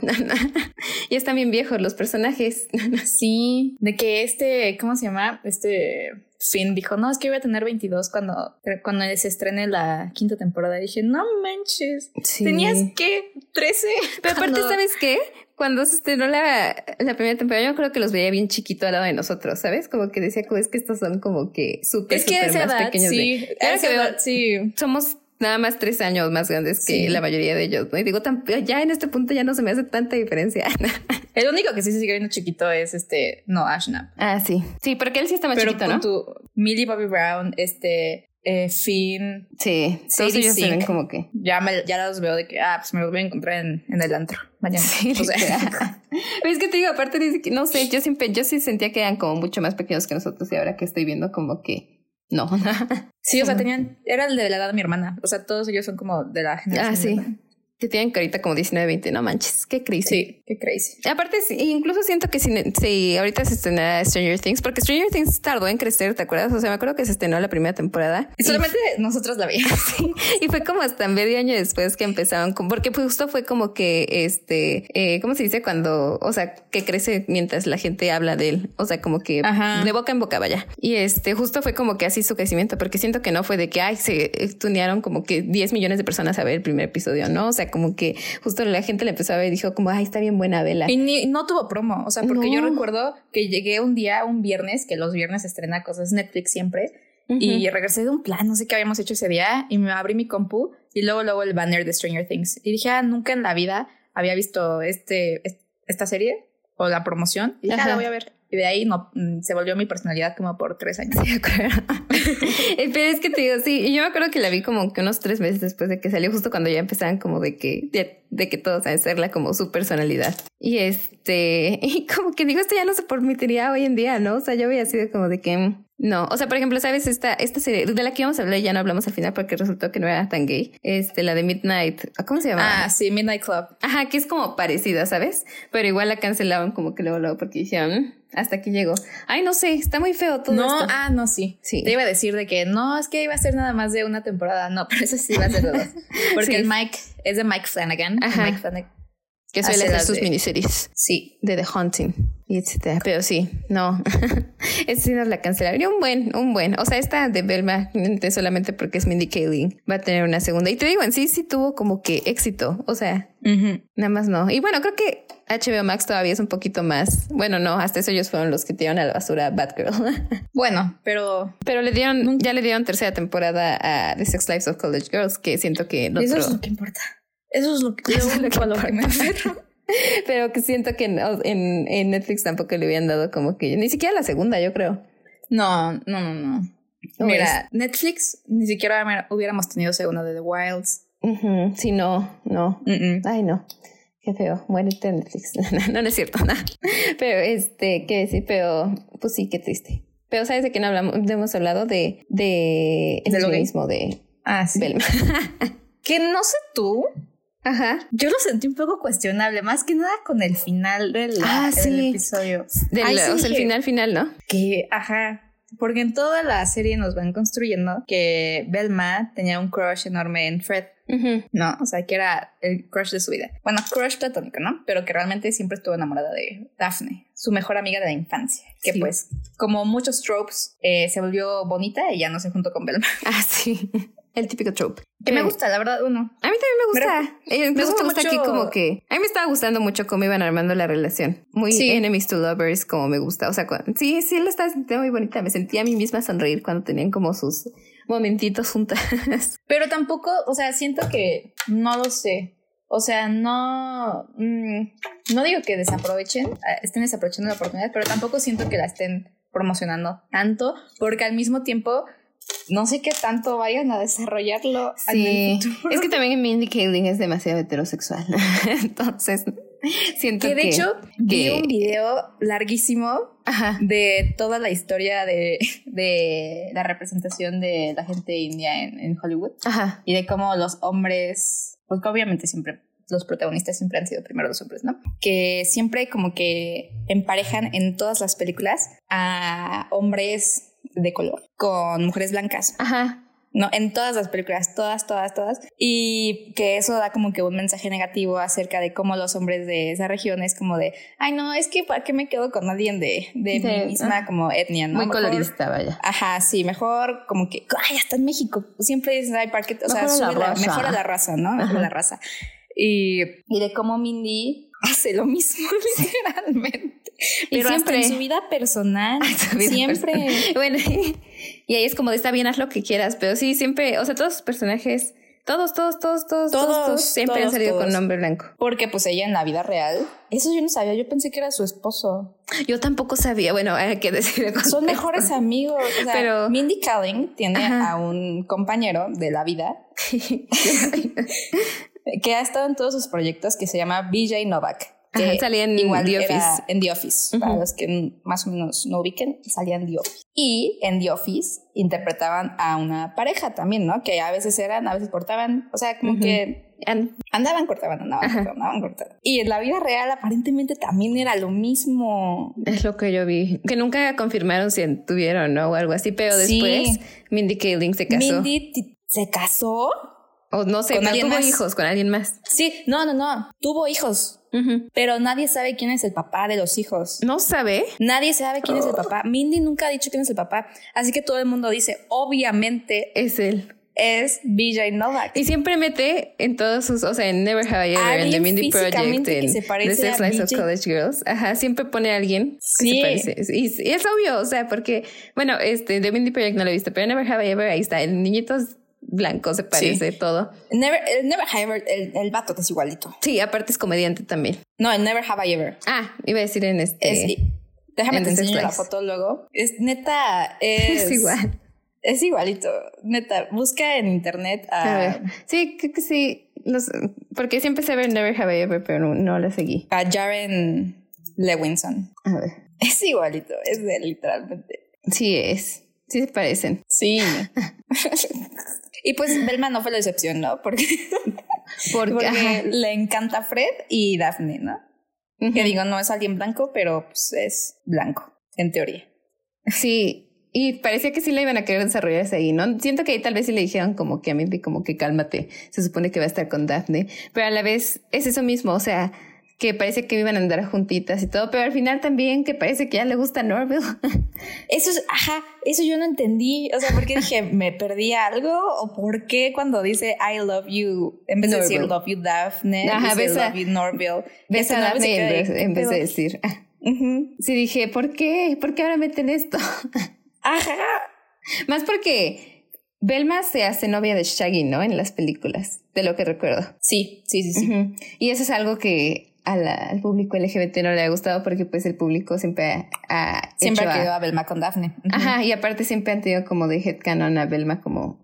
y están bien viejos los personajes. sí. De que este, ¿cómo se llama? Este Finn dijo, no, es que voy a tener 22 cuando, cuando se estrene la quinta temporada. Y dije, no manches, tenías que 13. Pero aparte, ¿sabes qué? Cuando se estrenó la, la, primera temporada, yo creo que los veía bien chiquito al lado de nosotros, ¿sabes? Como que decía, es que estos son como que súper, súper más pequeños. Sí, de, sí. Somos nada más tres años más grandes que la mayoría de ellos, ¿no? Y digo, ya en este punto ya no se me hace tanta diferencia. El único que sí se sigue viendo chiquito es este, no, Ashnap. Ah, sí. Sí, porque él sí está más Pero chiquito, ¿no? Tu Millie Bobby Brown, este, eh, Finn. Sí, todos ellos se ven como que. Ya, me, ya los veo de que, ah, pues me los voy a encontrar en, en el antro mañana. Sí, o sea. es que te digo, aparte, no sé, yo siempre, yo sí sentía que eran como mucho más pequeños que nosotros y ahora que estoy viendo como que no. sí, o sea, tenían, era el de la edad de mi hermana. O sea, todos ellos son como de la generación. Ah, sí. Que tienen carita como 19, 20, no manches, qué crazy. Sí, qué crazy. Aparte, incluso siento que si, si ahorita se estrenara Stranger Things, porque Stranger Things tardó en crecer, ¿te acuerdas? O sea, me acuerdo que se estrenó la primera temporada. Y solamente nosotros la veíamos. Sí, y fue como hasta medio año después que empezaron, porque justo fue como que, este, eh, ¿cómo se dice? Cuando, o sea, que crece mientras la gente habla de él, o sea, como que de boca en boca, vaya. Y este, justo fue como que así su crecimiento, porque siento que no fue de que, ay, se tunearon como que 10 millones de personas a ver el primer episodio, ¿no? O sea, como que justo la gente le empezó a ver y dijo como, ay, está bien buena, vela. Y no tuvo promo, o sea, porque yo recuerdo que llegué un día, un viernes, que los viernes estrena cosas Netflix siempre, y regresé de un plan, no sé qué habíamos hecho ese día, y me abrí mi compu y luego luego el banner de Stranger Things. Y dije, ah, nunca en la vida había visto este, esta serie o la promoción. Y dije, ah, la voy a ver. Y de ahí no, mm, se volvió mi personalidad como por tres años. Pero es que te digo, sí, y yo me acuerdo que la vi como que unos tres meses después de que salió, justo cuando ya empezaban como de que, de, que todos a hacerla como su personalidad. Y este, y como que digo, esto ya no se permitiría hoy en día, ¿no? O sea, yo había sido como de que, no, o sea, por ejemplo, ¿sabes? Esta, esta serie de la que íbamos a hablar ya no hablamos al final porque resultó que no era tan gay. Este, la de Midnight, ¿cómo se llama? Ah, sí, Midnight Club. Ajá, que es como parecida, ¿sabes? Pero igual la cancelaban como que luego, luego porque dijeron, hasta aquí llegó. Ay, no sé, está muy feo todo no, esto. ah, no, sí. Sí. Te iba a decir de que no, es que iba a ser nada más de una temporada. No, pero eso sí va a ser de dos. Porque el Mike es de Mike Flanagan. Ajá. Mike Flanagan. Que suele hacer sus miniseries. Sí. De The Haunting y etcétera. Pero sí, no. Esta sí nos la cancelaron. Un buen, un buen. O sea, esta de Belma, solamente porque es Mindy Kaling, va a tener una segunda. Y te digo, en sí, sí tuvo como que éxito. O sea, nada más no. Y bueno, creo que HBO Max todavía es un poquito más. Bueno, no, hasta eso ellos fueron los que tiraron a la basura a Batgirl. bueno, pero. Pero le dieron, ya le dieron tercera temporada a The Sex Lives of College Girls, que siento que. Eso es lo que importa. Eso es lo que, Eso es lo que, me Pero que siento que en, en, Netflix tampoco le habían dado como que ni siquiera la segunda, yo creo. No, no, no, no. Mira, Netflix ni siquiera hubiéramos tenido segunda de The Wilds. Sí, no, no. Ay, no. Qué feo. Bueno, Netflix. no, no, es cierto, nada. Pero este, qué decir, pero pues sí, qué triste. Pero sabes de qué no hablamos, hemos hablado de de, de lo mismo de ah, sí. que no sé tú, Ajá. Yo lo sentí un poco cuestionable, más que nada con el final del, ah, episodio. o sea, el final final, ¿no? Que, ajá. Porque en toda la serie nos van construyendo que Belma tenía un crush enorme en Fred. No, o sea, que era el crush de su vida. Bueno, crush platónico, ¿no? Pero que realmente siempre estuvo enamorada de Daphne, su mejor amiga de la infancia. Que pues, como muchos tropes, eh, se volvió bonita y ya no se juntó con Belma. Ah, sí. El típico trope. Que me gusta, la verdad, uno. A mí también me gusta. Eh, me, gusta, mucho... aquí como que... A mí me estaba gustando mucho cómo iban armando la relación. Muy enemies to lovers, como me gusta. O sea, sí, sí lo estaba sintiendo muy bonita. Me sentía a mí misma sonreír cuando tenían como sus momentitos juntas. Pero tampoco, o sea, siento que no lo sé. O sea, no, mm, no digo que desaprovechen, eh, estén desaprovechando la oportunidad, pero tampoco siento que la estén promocionando tanto, porque al mismo tiempo no sé qué tanto vayan a desarrollarlo. Sí, es que también Mindy Kaling es demasiado heterosexual. Entonces, siento que. de hecho, vi un video larguísimo de toda la historia de, de, la representación de la gente india en, Hollywood. Ajá. Y de cómo los hombres, pues obviamente siempre los protagonistas siempre han sido primero los hombres, ¿no? Que siempre como que emparejan en todas las películas a hombres de color con mujeres blancas. Ajá. No, en todas las películas, todas, todas, todas. Y que eso da como que un mensaje negativo acerca de cómo los hombres de esa región es como de, ay, no, es que ¿para qué me quedo con alguien de, de mi misma como etnia, no? Muy colorista, vaya. Ajá, sí, mejor como que, ay, hasta en México. Siempre dices, ay, ¿para qué? O sea, la mejora la raza, ¿no? Mejora la raza. Y, y de cómo Mindy hace lo mismo, literalmente. Pero siempre en su vida personal, siempre. Bueno, y ahí es como de está bien, haz lo que quieras, pero sí, siempre, o sea, todos sus personajes, todos, todos, todos, todos, todos, siempre han salido con nombre blanco. Porque pues ella en la vida real, eso yo no sabía, yo pensé que era su esposo. Yo tampoco sabía, bueno, hay que decir. Son mejores amigos. pero Mindy Kaling tiene a un compañero de la vida que ha estado en todos sus proyectos que se llama BJ Novak que salía en igual The Office. En The Office, para los que más o menos no ubiquen, salían The Office. Y en The Office interpretaban a una pareja también, ¿no? Que a veces eran, a veces portaban, o sea, como que andaban cortaban, andaban cortaban, andaban cortaban. Y en la vida real aparentemente también era lo mismo. Es lo que yo vi. Que nunca confirmaron si tuvieron, ¿no? O algo así, pero después Mindy Kaling se casó. Mindy se casó. O no sé, pero tuvo hijos con alguien más. Sí, no, no, no. Tuvo hijos. Pero nadie sabe quién es el papá de los hijos. ¿No sabe? Nadie sabe quién es el papá. Mindy nunca ha dicho quién es el papá. Así que todo el mundo dice, obviamente es él. Es BJ Novak. Y siempre mete en todos sus, o sea, en Never Have I Ever, en The Mindy Project, en The Sex Lives of College Girls. Ajá, siempre pone a alguien que se parece. Y, es obvio, o sea, porque, bueno, este, The Mindy Project no lo he visto, pero Never Have I Ever, ahí está, el niñito blanco, se parece todo. Never, never Have Ever, el, el vato que es igualito. Sí, aparte es comediante también. No, en Never Have I Ever. Ah, iba a decir en este. déjame te enseñar la foto luego. Es neta, es, igual. Es igualito, neta. Busca en internet a. Sí, creo que sí. porque siempre se ve Never Have I Ever, pero no, no la seguí. A Jaren Lewinson. A ver. Es igualito, es de literalmente. Sí, es. Sí se parecen. Sí. y pues Belma no fue la excepción, ¿no? Porque, porque, le encanta Fred y Daphne, ¿no? Que digo, no es alguien blanco, pero pues es blanco, en teoría. Sí, y parecía que sí la iban a querer desarrollarse ahí, ¿no? Siento que ahí tal vez sí le dijeron como que a mí, como que cálmate, se supone que va a estar con Daphne, pero a la vez es eso mismo, o sea, que parece que iban a andar juntitas y todo, pero al final también que parece que ya le gusta Norville. Eso es, ajá, eso yo no entendí. O sea, ¿por qué dije, me perdí algo? ¿O por qué cuando dice I love you, en vez de decir love you Daphne, ajá, dice love you Norville? Ves a Daphne en vez, de decir. Sí, dije, ¿por qué? ¿Por qué ahora meten esto? Ajá. Más porque Belma se hace novia de Shaggy, ¿no? En las películas, de lo que recuerdo. Sí, sí, sí, sí. Y eso es algo que al público LGBT no le ha gustado porque pues el público siempre ha siempre ha querido a, Belma con Daphne. Ajá, y aparte siempre han tenido como de headcanon a Belma como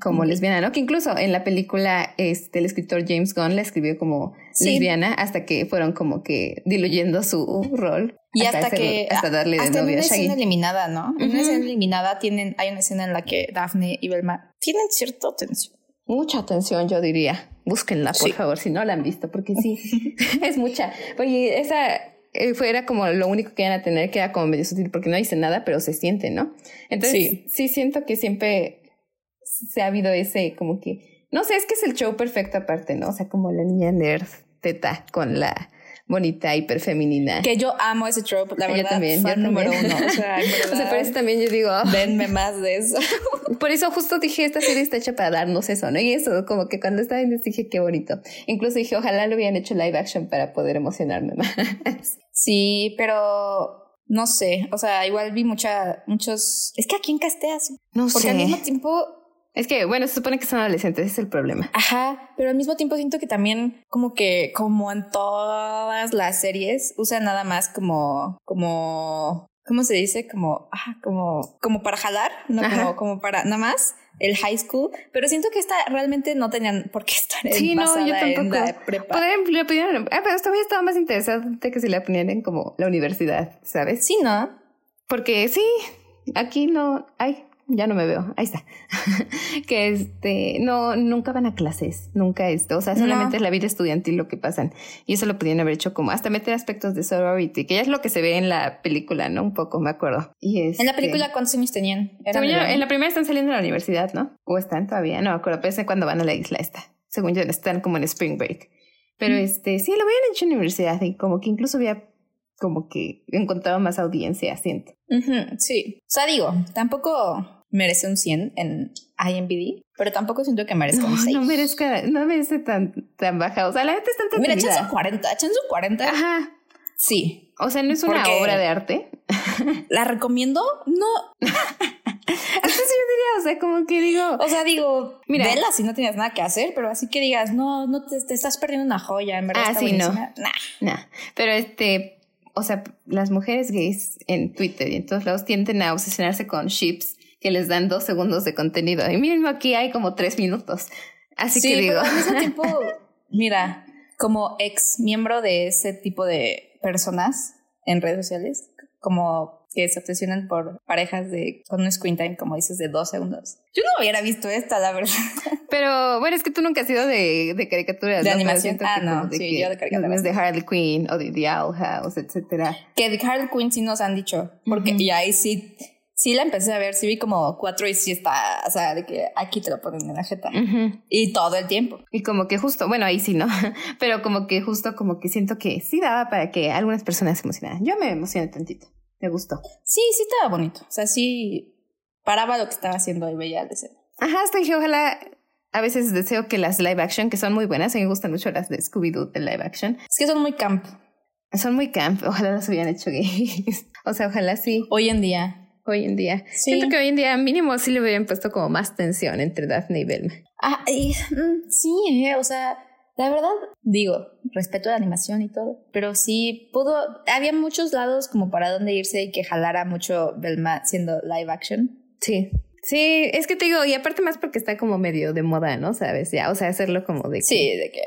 como lesbiana, ¿no? Que incluso en la película este el escritor James Gunn la escribió como lesbiana hasta que fueron como que diluyendo su rol y hasta, que hasta darle de novia una escena eliminada, ¿no? En una escena eliminada tienen hay una escena en la que Daphne y Belma tienen cierta tensión. Mucha atención, yo diría. Búsquenla, por favor, si no la han visto, porque sí, es mucha. Oye, esa eh, fue, era como lo único que iban a tener, que era como medio sutil, porque no dice nada, pero se siente, ¿no? Entonces, sí, siento que siempre se ha habido ese, como que, no sé, es que es el show perfecto aparte, ¿no? O sea, como la niña nerd teta con la bonita, hiperfeminina. Que yo amo ese trope, la verdad. Yo también, fan número uno. O sea, o sea, eso también yo digo. Denme más de eso. por eso justo dije, esta serie está hecha para darnos eso, ¿no? Y eso, como que cuando estaba viendo dije, qué bonito. Incluso dije, ojalá lo hubieran hecho live action para poder emocionarme más. Sí, pero no sé, o sea, igual vi mucha, muchos... Es que a quién casteas. No sé. Porque al mismo tiempo es que, bueno, se supone que son adolescentes, ese es el problema. Ajá, pero al mismo tiempo siento que también, como que, como en todas las series, usan nada más como, como, ¿cómo se dice? Como, ajá, como, como para jalar, no como, como para, nada más el high school, pero siento que esta realmente no tenían por qué estar en sí, no, yo tampoco. en la prepa. le pudieron, ah, pero todavía estaba más interesante que si la ponían en como la universidad, ¿sabes? Sí, ¿no? Porque sí, aquí no hay ya no me veo, ahí está. que este, no, nunca van a clases, nunca esto, o sea, solamente es la vida estudiantil lo que pasan. Y eso lo podían haber hecho como hasta meter aspectos de sorority, que ya es lo que se ve en la película, ¿no? Un poco, me acuerdo. Y en la este película, ¿cuántos años tenían? en la primera están saliendo de la universidad, ¿no? O están todavía, no me acuerdo, pero es cuando van a la isla esta. Según yo, están como en Spring Break. Pero mm. este, sí, lo habían hecho en la universidad y como que incluso había como que encontrado más audiencia, siento. sí. O sea, digo, tampoco merece un 100 en IMBD, pero tampoco siento que merezca un 6. No merezca, no merece tan, tan baja. O sea, la gente está tan Mira, echan su 40, echan su 40. Ajá. Sí. O sea, no es una obra de arte. ¿La recomiendo? No. Así sí yo diría, o sea, como que digo. O sea, digo, mira, vela si no tienes nada que hacer, pero así que digas, no, no te, estás perdiendo una joya, en verdad. Ah, sí, no. Nah. nah. Pero este, o sea, las mujeres gays en Twitter y en todos lados tienden a obsesionarse con ships que les dan dos segundos de contenido. Y mismo aquí hay como tres minutos. Así que digo. Pero al mismo tiempo, mira, como ex miembro de ese tipo de personas en redes sociales, como que se obsesionan por parejas de con un screen time, como dices, de dos segundos. Yo no hubiera visto esta, la verdad. Pero bueno, es que tú nunca has sido de, de caricaturas. De ¿no? animación. Ah, no, de sí, que yo de caricaturas. De Harley Quinn o de The Owl House, etcétera. Que de Harley Quinn sí nos han dicho. Porque, Ujú. y ahí sí, sí la empecé a ver, sí vi como cuatro y sí está, o sea, de que aquí te lo ponen en la jeta. Ujú. Y todo el tiempo. Y como que justo, bueno, ahí sí, ¿no? Pero como que justo como que siento que sí daba para que algunas personas se emocionaran. Yo me emocioné tantito. Me gustó. Sí, sí estaba bonito. O sea, sí paraba lo que estaba haciendo y veía la escena. Ajá, hasta dije, ojalá. A veces deseo que las live action, que son muy buenas, a mí me gustan mucho las de Scooby-Doo de live action, Es que son muy camp. son muy camp. Ojalá las hubieran hecho gays. o sea, ojalá sí, Hoy en día. hoy en día. Sí. Siento que hoy en día mínimo sí le hubieran puesto como más tensión entre Daphne y Velma. Ah, y, mm, sí, eh, o sea, la verdad, digo, respeto la animación y todo, pero sí pudo, había muchos lados como para dónde irse y que jalara mucho Belma siendo live action. Sí. Sí, es que te digo, y aparte más porque está como medio de moda, ¿no? Sabes, ya, o sea, hacerlo como de que- Sí, de que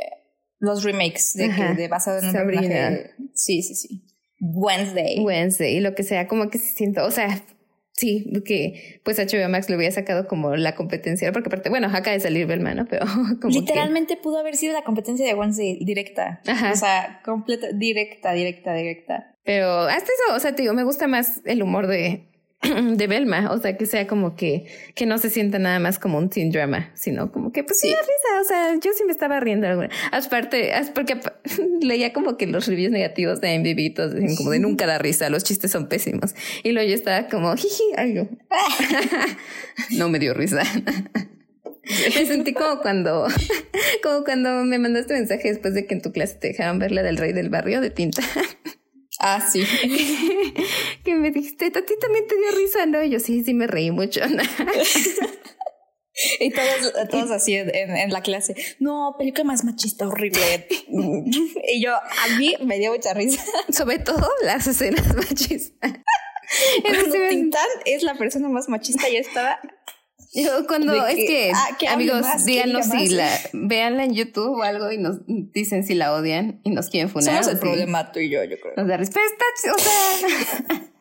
los remakes, de Ajá. que de basado en un Sabrina. personaje. Sí, sí, sí. Wednesday. Wednesday y lo que sea, como que se siento, o sea, sí, que pues HBO Max le hubiera sacado como la competencia, porque aparte, bueno, acaba de salir Belma, ¿no? Pero como que- Literalmente pudo haber sido la competencia de Wednesday directa. Ajá. O sea, completa, directa, directa, directa. Pero hasta eso, o sea, te digo, me gusta más el humor de, de Belma, o sea, que sea como que, que no se sienta nada más como un teen drama, sino como que pues sí, da risa, o sea, yo sí me estaba riendo alguna. Aparte, porque leía como que los reviews negativos de MVB todos decían como de nunca da risa, los chistes son pésimos. Y luego yo estaba como, jiji, algo. no me dio risa. Me sentí como cuando, como cuando me mandaste mensaje después de que en tu clase te dejaron ver la del rey del barrio de tinta. Ah, sí. Que me dijiste, a ti también te dio risa, ¿no? Y yo sí, sí me reí mucho. Y todos, todos así en, en la clase. No, película más machista, horrible. y yo, a mí me dio mucha risa. Sobre todo las escenas machistas. Cuando Tintán es la persona más machista, yo estaba. Yo cuando de es que, que, ah, que amigos, más, que díganos diga si la véanla en YouTube o algo y nos dicen si la odian y nos quieren funar. Somos el problema tú y yo, yo creo. Nos da respuesta, o sea,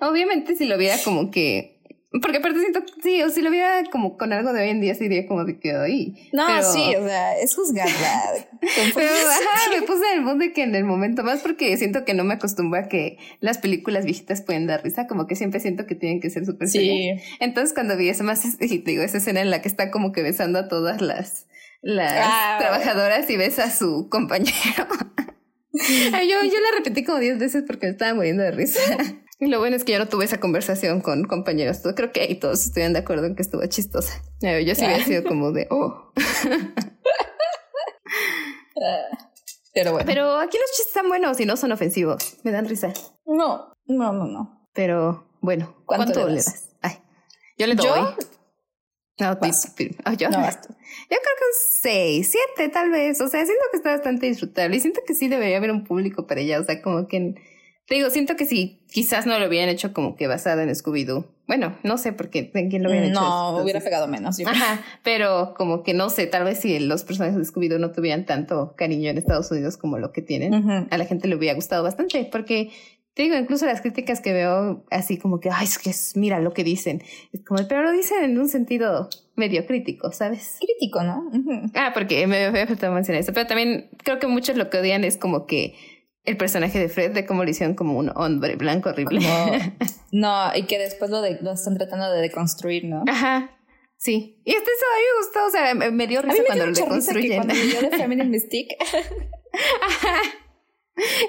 obviamente si lo viera como que, porque aparte siento, sí, o si lo viera como con algo de hoy en día, sí diría como de que hoy. No, pero- sí, o sea, es juzgarla. Pero ajá, me puse en el mood de que en el momento más porque siento que no me acostumbro a que las películas viejitas pueden dar risa, como que siempre siento que tienen que ser súper serias. Sí. Entonces cuando vi eso más, y te digo, esa escena en la que está como que besando a todas las, las Ah. trabajadoras y besa a su compañero. Ay, yo, yo la repetí como 10 veces porque me estaba muriendo de risa. Y lo bueno es que yo no tuve esa conversación con compañeros. Creo que ahí todos estuvieron de acuerdo en que estuvo chistosa. Yo sí había sido como de, oh. Pero bueno. Pero aquí los chistes están buenos y no son ofensivos. Me dan risa. no, no, no, no. Pero bueno, ¿Cuánto ¿cuánto, le das? das? Ay, yo le doy. ¿Yo? No, tú- ah, yo. No, yo creo que un 6, 7 tal vez. O sea, siento que está bastante disfrutable y siento que sí debería haber un público para ella. O sea, como que... Te digo, siento que si quizás no lo hubieran hecho como que basada en Scooby-Doo. Bueno, no sé por qué, en quién lo hubieran hecho. No, hubiera pegado menos. yo. Ajá, pero como que no sé, tal vez si los personajes de Scooby-Doo no tuvieran tanto cariño en Estados Unidos como lo que tienen, a la gente le hubiera gustado bastante, porque te digo, incluso las críticas que veo así como que, ay, es que es- mira lo que dicen, es como, pero lo dicen en un sentido medio crítico, ¿sabes? Crítico, ¿no? Ah, porque me había faltado mencionar eso, pero también creo que muchos lo que odian es como que el personaje de Fred, de cómo lo hicieron como un hombre blanco horrible. No, y que después lo, de, lo están tratando de deconstruir, ¿no? Ajá. Sí, y hasta eso a mí me gustó, o sea, me, me dio A mí risa me cuando dio lo mucha risa que deconstruyen. cuando yo de Feminine Mystique,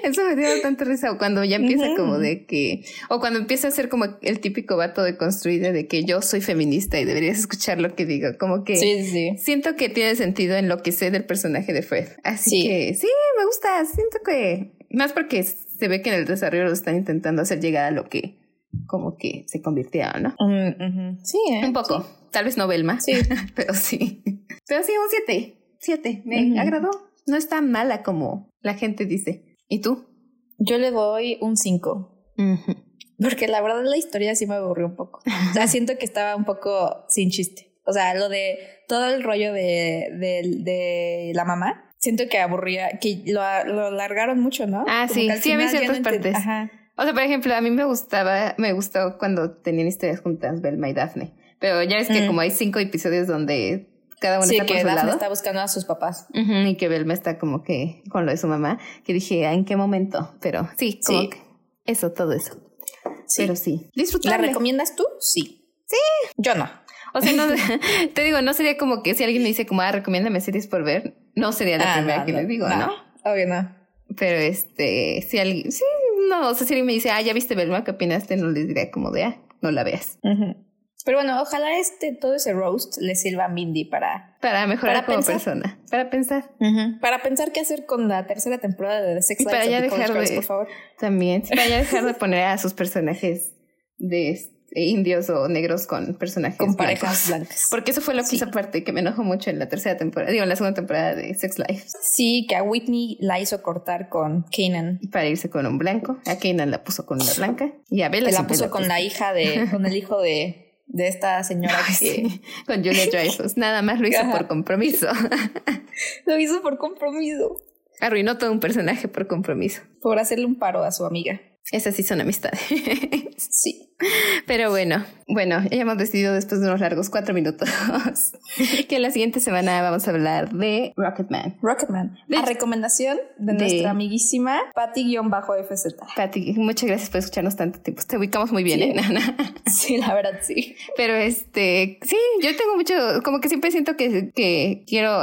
Eso me dio tanta risa. O cuando ya empieza como de que. O cuando empieza a ser como el típico vato de construir de que yo soy feminista y deberías escuchar lo que digo. Como que. sí, sí. Siento que tiene sentido en lo que sé del personaje de Fred. Así Sí. que sí, me gusta. Siento que. Más porque se ve que en el desarrollo lo están intentando hacer llegar a lo que. Como que se convirtieron, ¿no? Mm. Sí, ¿eh? Un poco. Tal vez no Velma. Sí. pero sí. Pero sí, un 7. 7. Me agradó. No es tan mala como la gente dice. ¿Y tú? Yo le doy un 5. Porque la verdad la historia sí me aburrió un poco. O sea, siento que estaba un poco sin chiste. O sea, lo de todo el rollo de, de, de la mamá, siento que aburría, que lo, lo alargaron mucho, ¿no? Ah, sí, sí, ya ciertas no partes. Ajá. O sea, por ejemplo, a mí me gustaba, me gustó cuando tenían historias juntas Belma y Daphne. Pero ya ves que Mm. como hay cinco episodios donde cada uno sí, está por que su Daphne lado. está buscando a sus papás. Y que Velma está como que con lo de su mamá, que dije, ¿en qué momento? Pero sí, como Sí. que eso, todo eso. Sí. Pero sí, ¿La recomiendas tú? Sí. Sí. Yo no. O sea, no, te digo, no sería como que si alguien me dice como, ah, recomiéndame series por ver, no sería la Ah, primera no, que no, les digo, ¿no? Obvio no. Pero este, si alguien, sí, no, o sea, si alguien me dice, ah, ya viste Velma, ¿qué opinaste? No les diría como de, ah, no la veas. Ujú. Pero bueno, ojalá este, todo ese roast le sirva a Mindy para, Para mejorar Para como pensar. persona, para pensar para pensar qué hacer con la tercera temporada de The Sex Y para Lives ya dejar Girls, de- por favor. también. Para ya dejar de poner a sus personajes de este, indios o negros con personajes Con blancos. parejas blancas. Porque eso fue lo que Sí. hizo parte que me enojó mucho en la tercera temporada, digo, en la segunda temporada de Sex Life. Sí, que a Whitney la hizo cortar con Kanan. Para irse con un blanco. A Kanan la puso con una blanca. Y a Bella La puso con la hija de, con el hijo de, de esta señora Ay, que sí, con Julia Dreyfus. Nada más lo hizo Ajá. por compromiso. lo hizo por compromiso. Arruinó todo un personaje por compromiso. Por hacerle un paro a su amiga. Esas sí son amistades. Sí. Pero bueno, bueno, ya hemos decidido después de unos largos cuatro minutos que la siguiente semana vamos a hablar de Rocketman. Rocketman. De- a recomendación de, de- nuestra amiguísima Patty-FZ. Pati, muchas gracias por escucharnos tanto tiempo. Te ubicamos muy bien, Sí. ¿eh, Nana? Sí, la verdad, sí. Pero este, sí, yo tengo mucho, como que siempre siento que, que quiero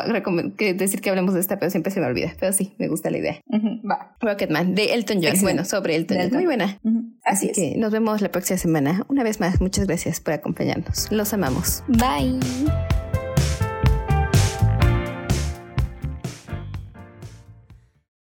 que decir que hablemos de esta, pero siempre se me olvida. Pero sí, me gusta la idea. Va. Rocketman, de Elton John. Excelente. Bueno, sobre Elton John. Muy buena. Así, Así es. que nos la próxima semana. Una vez más, muchas gracias por acompañarnos. Los amamos. Bye.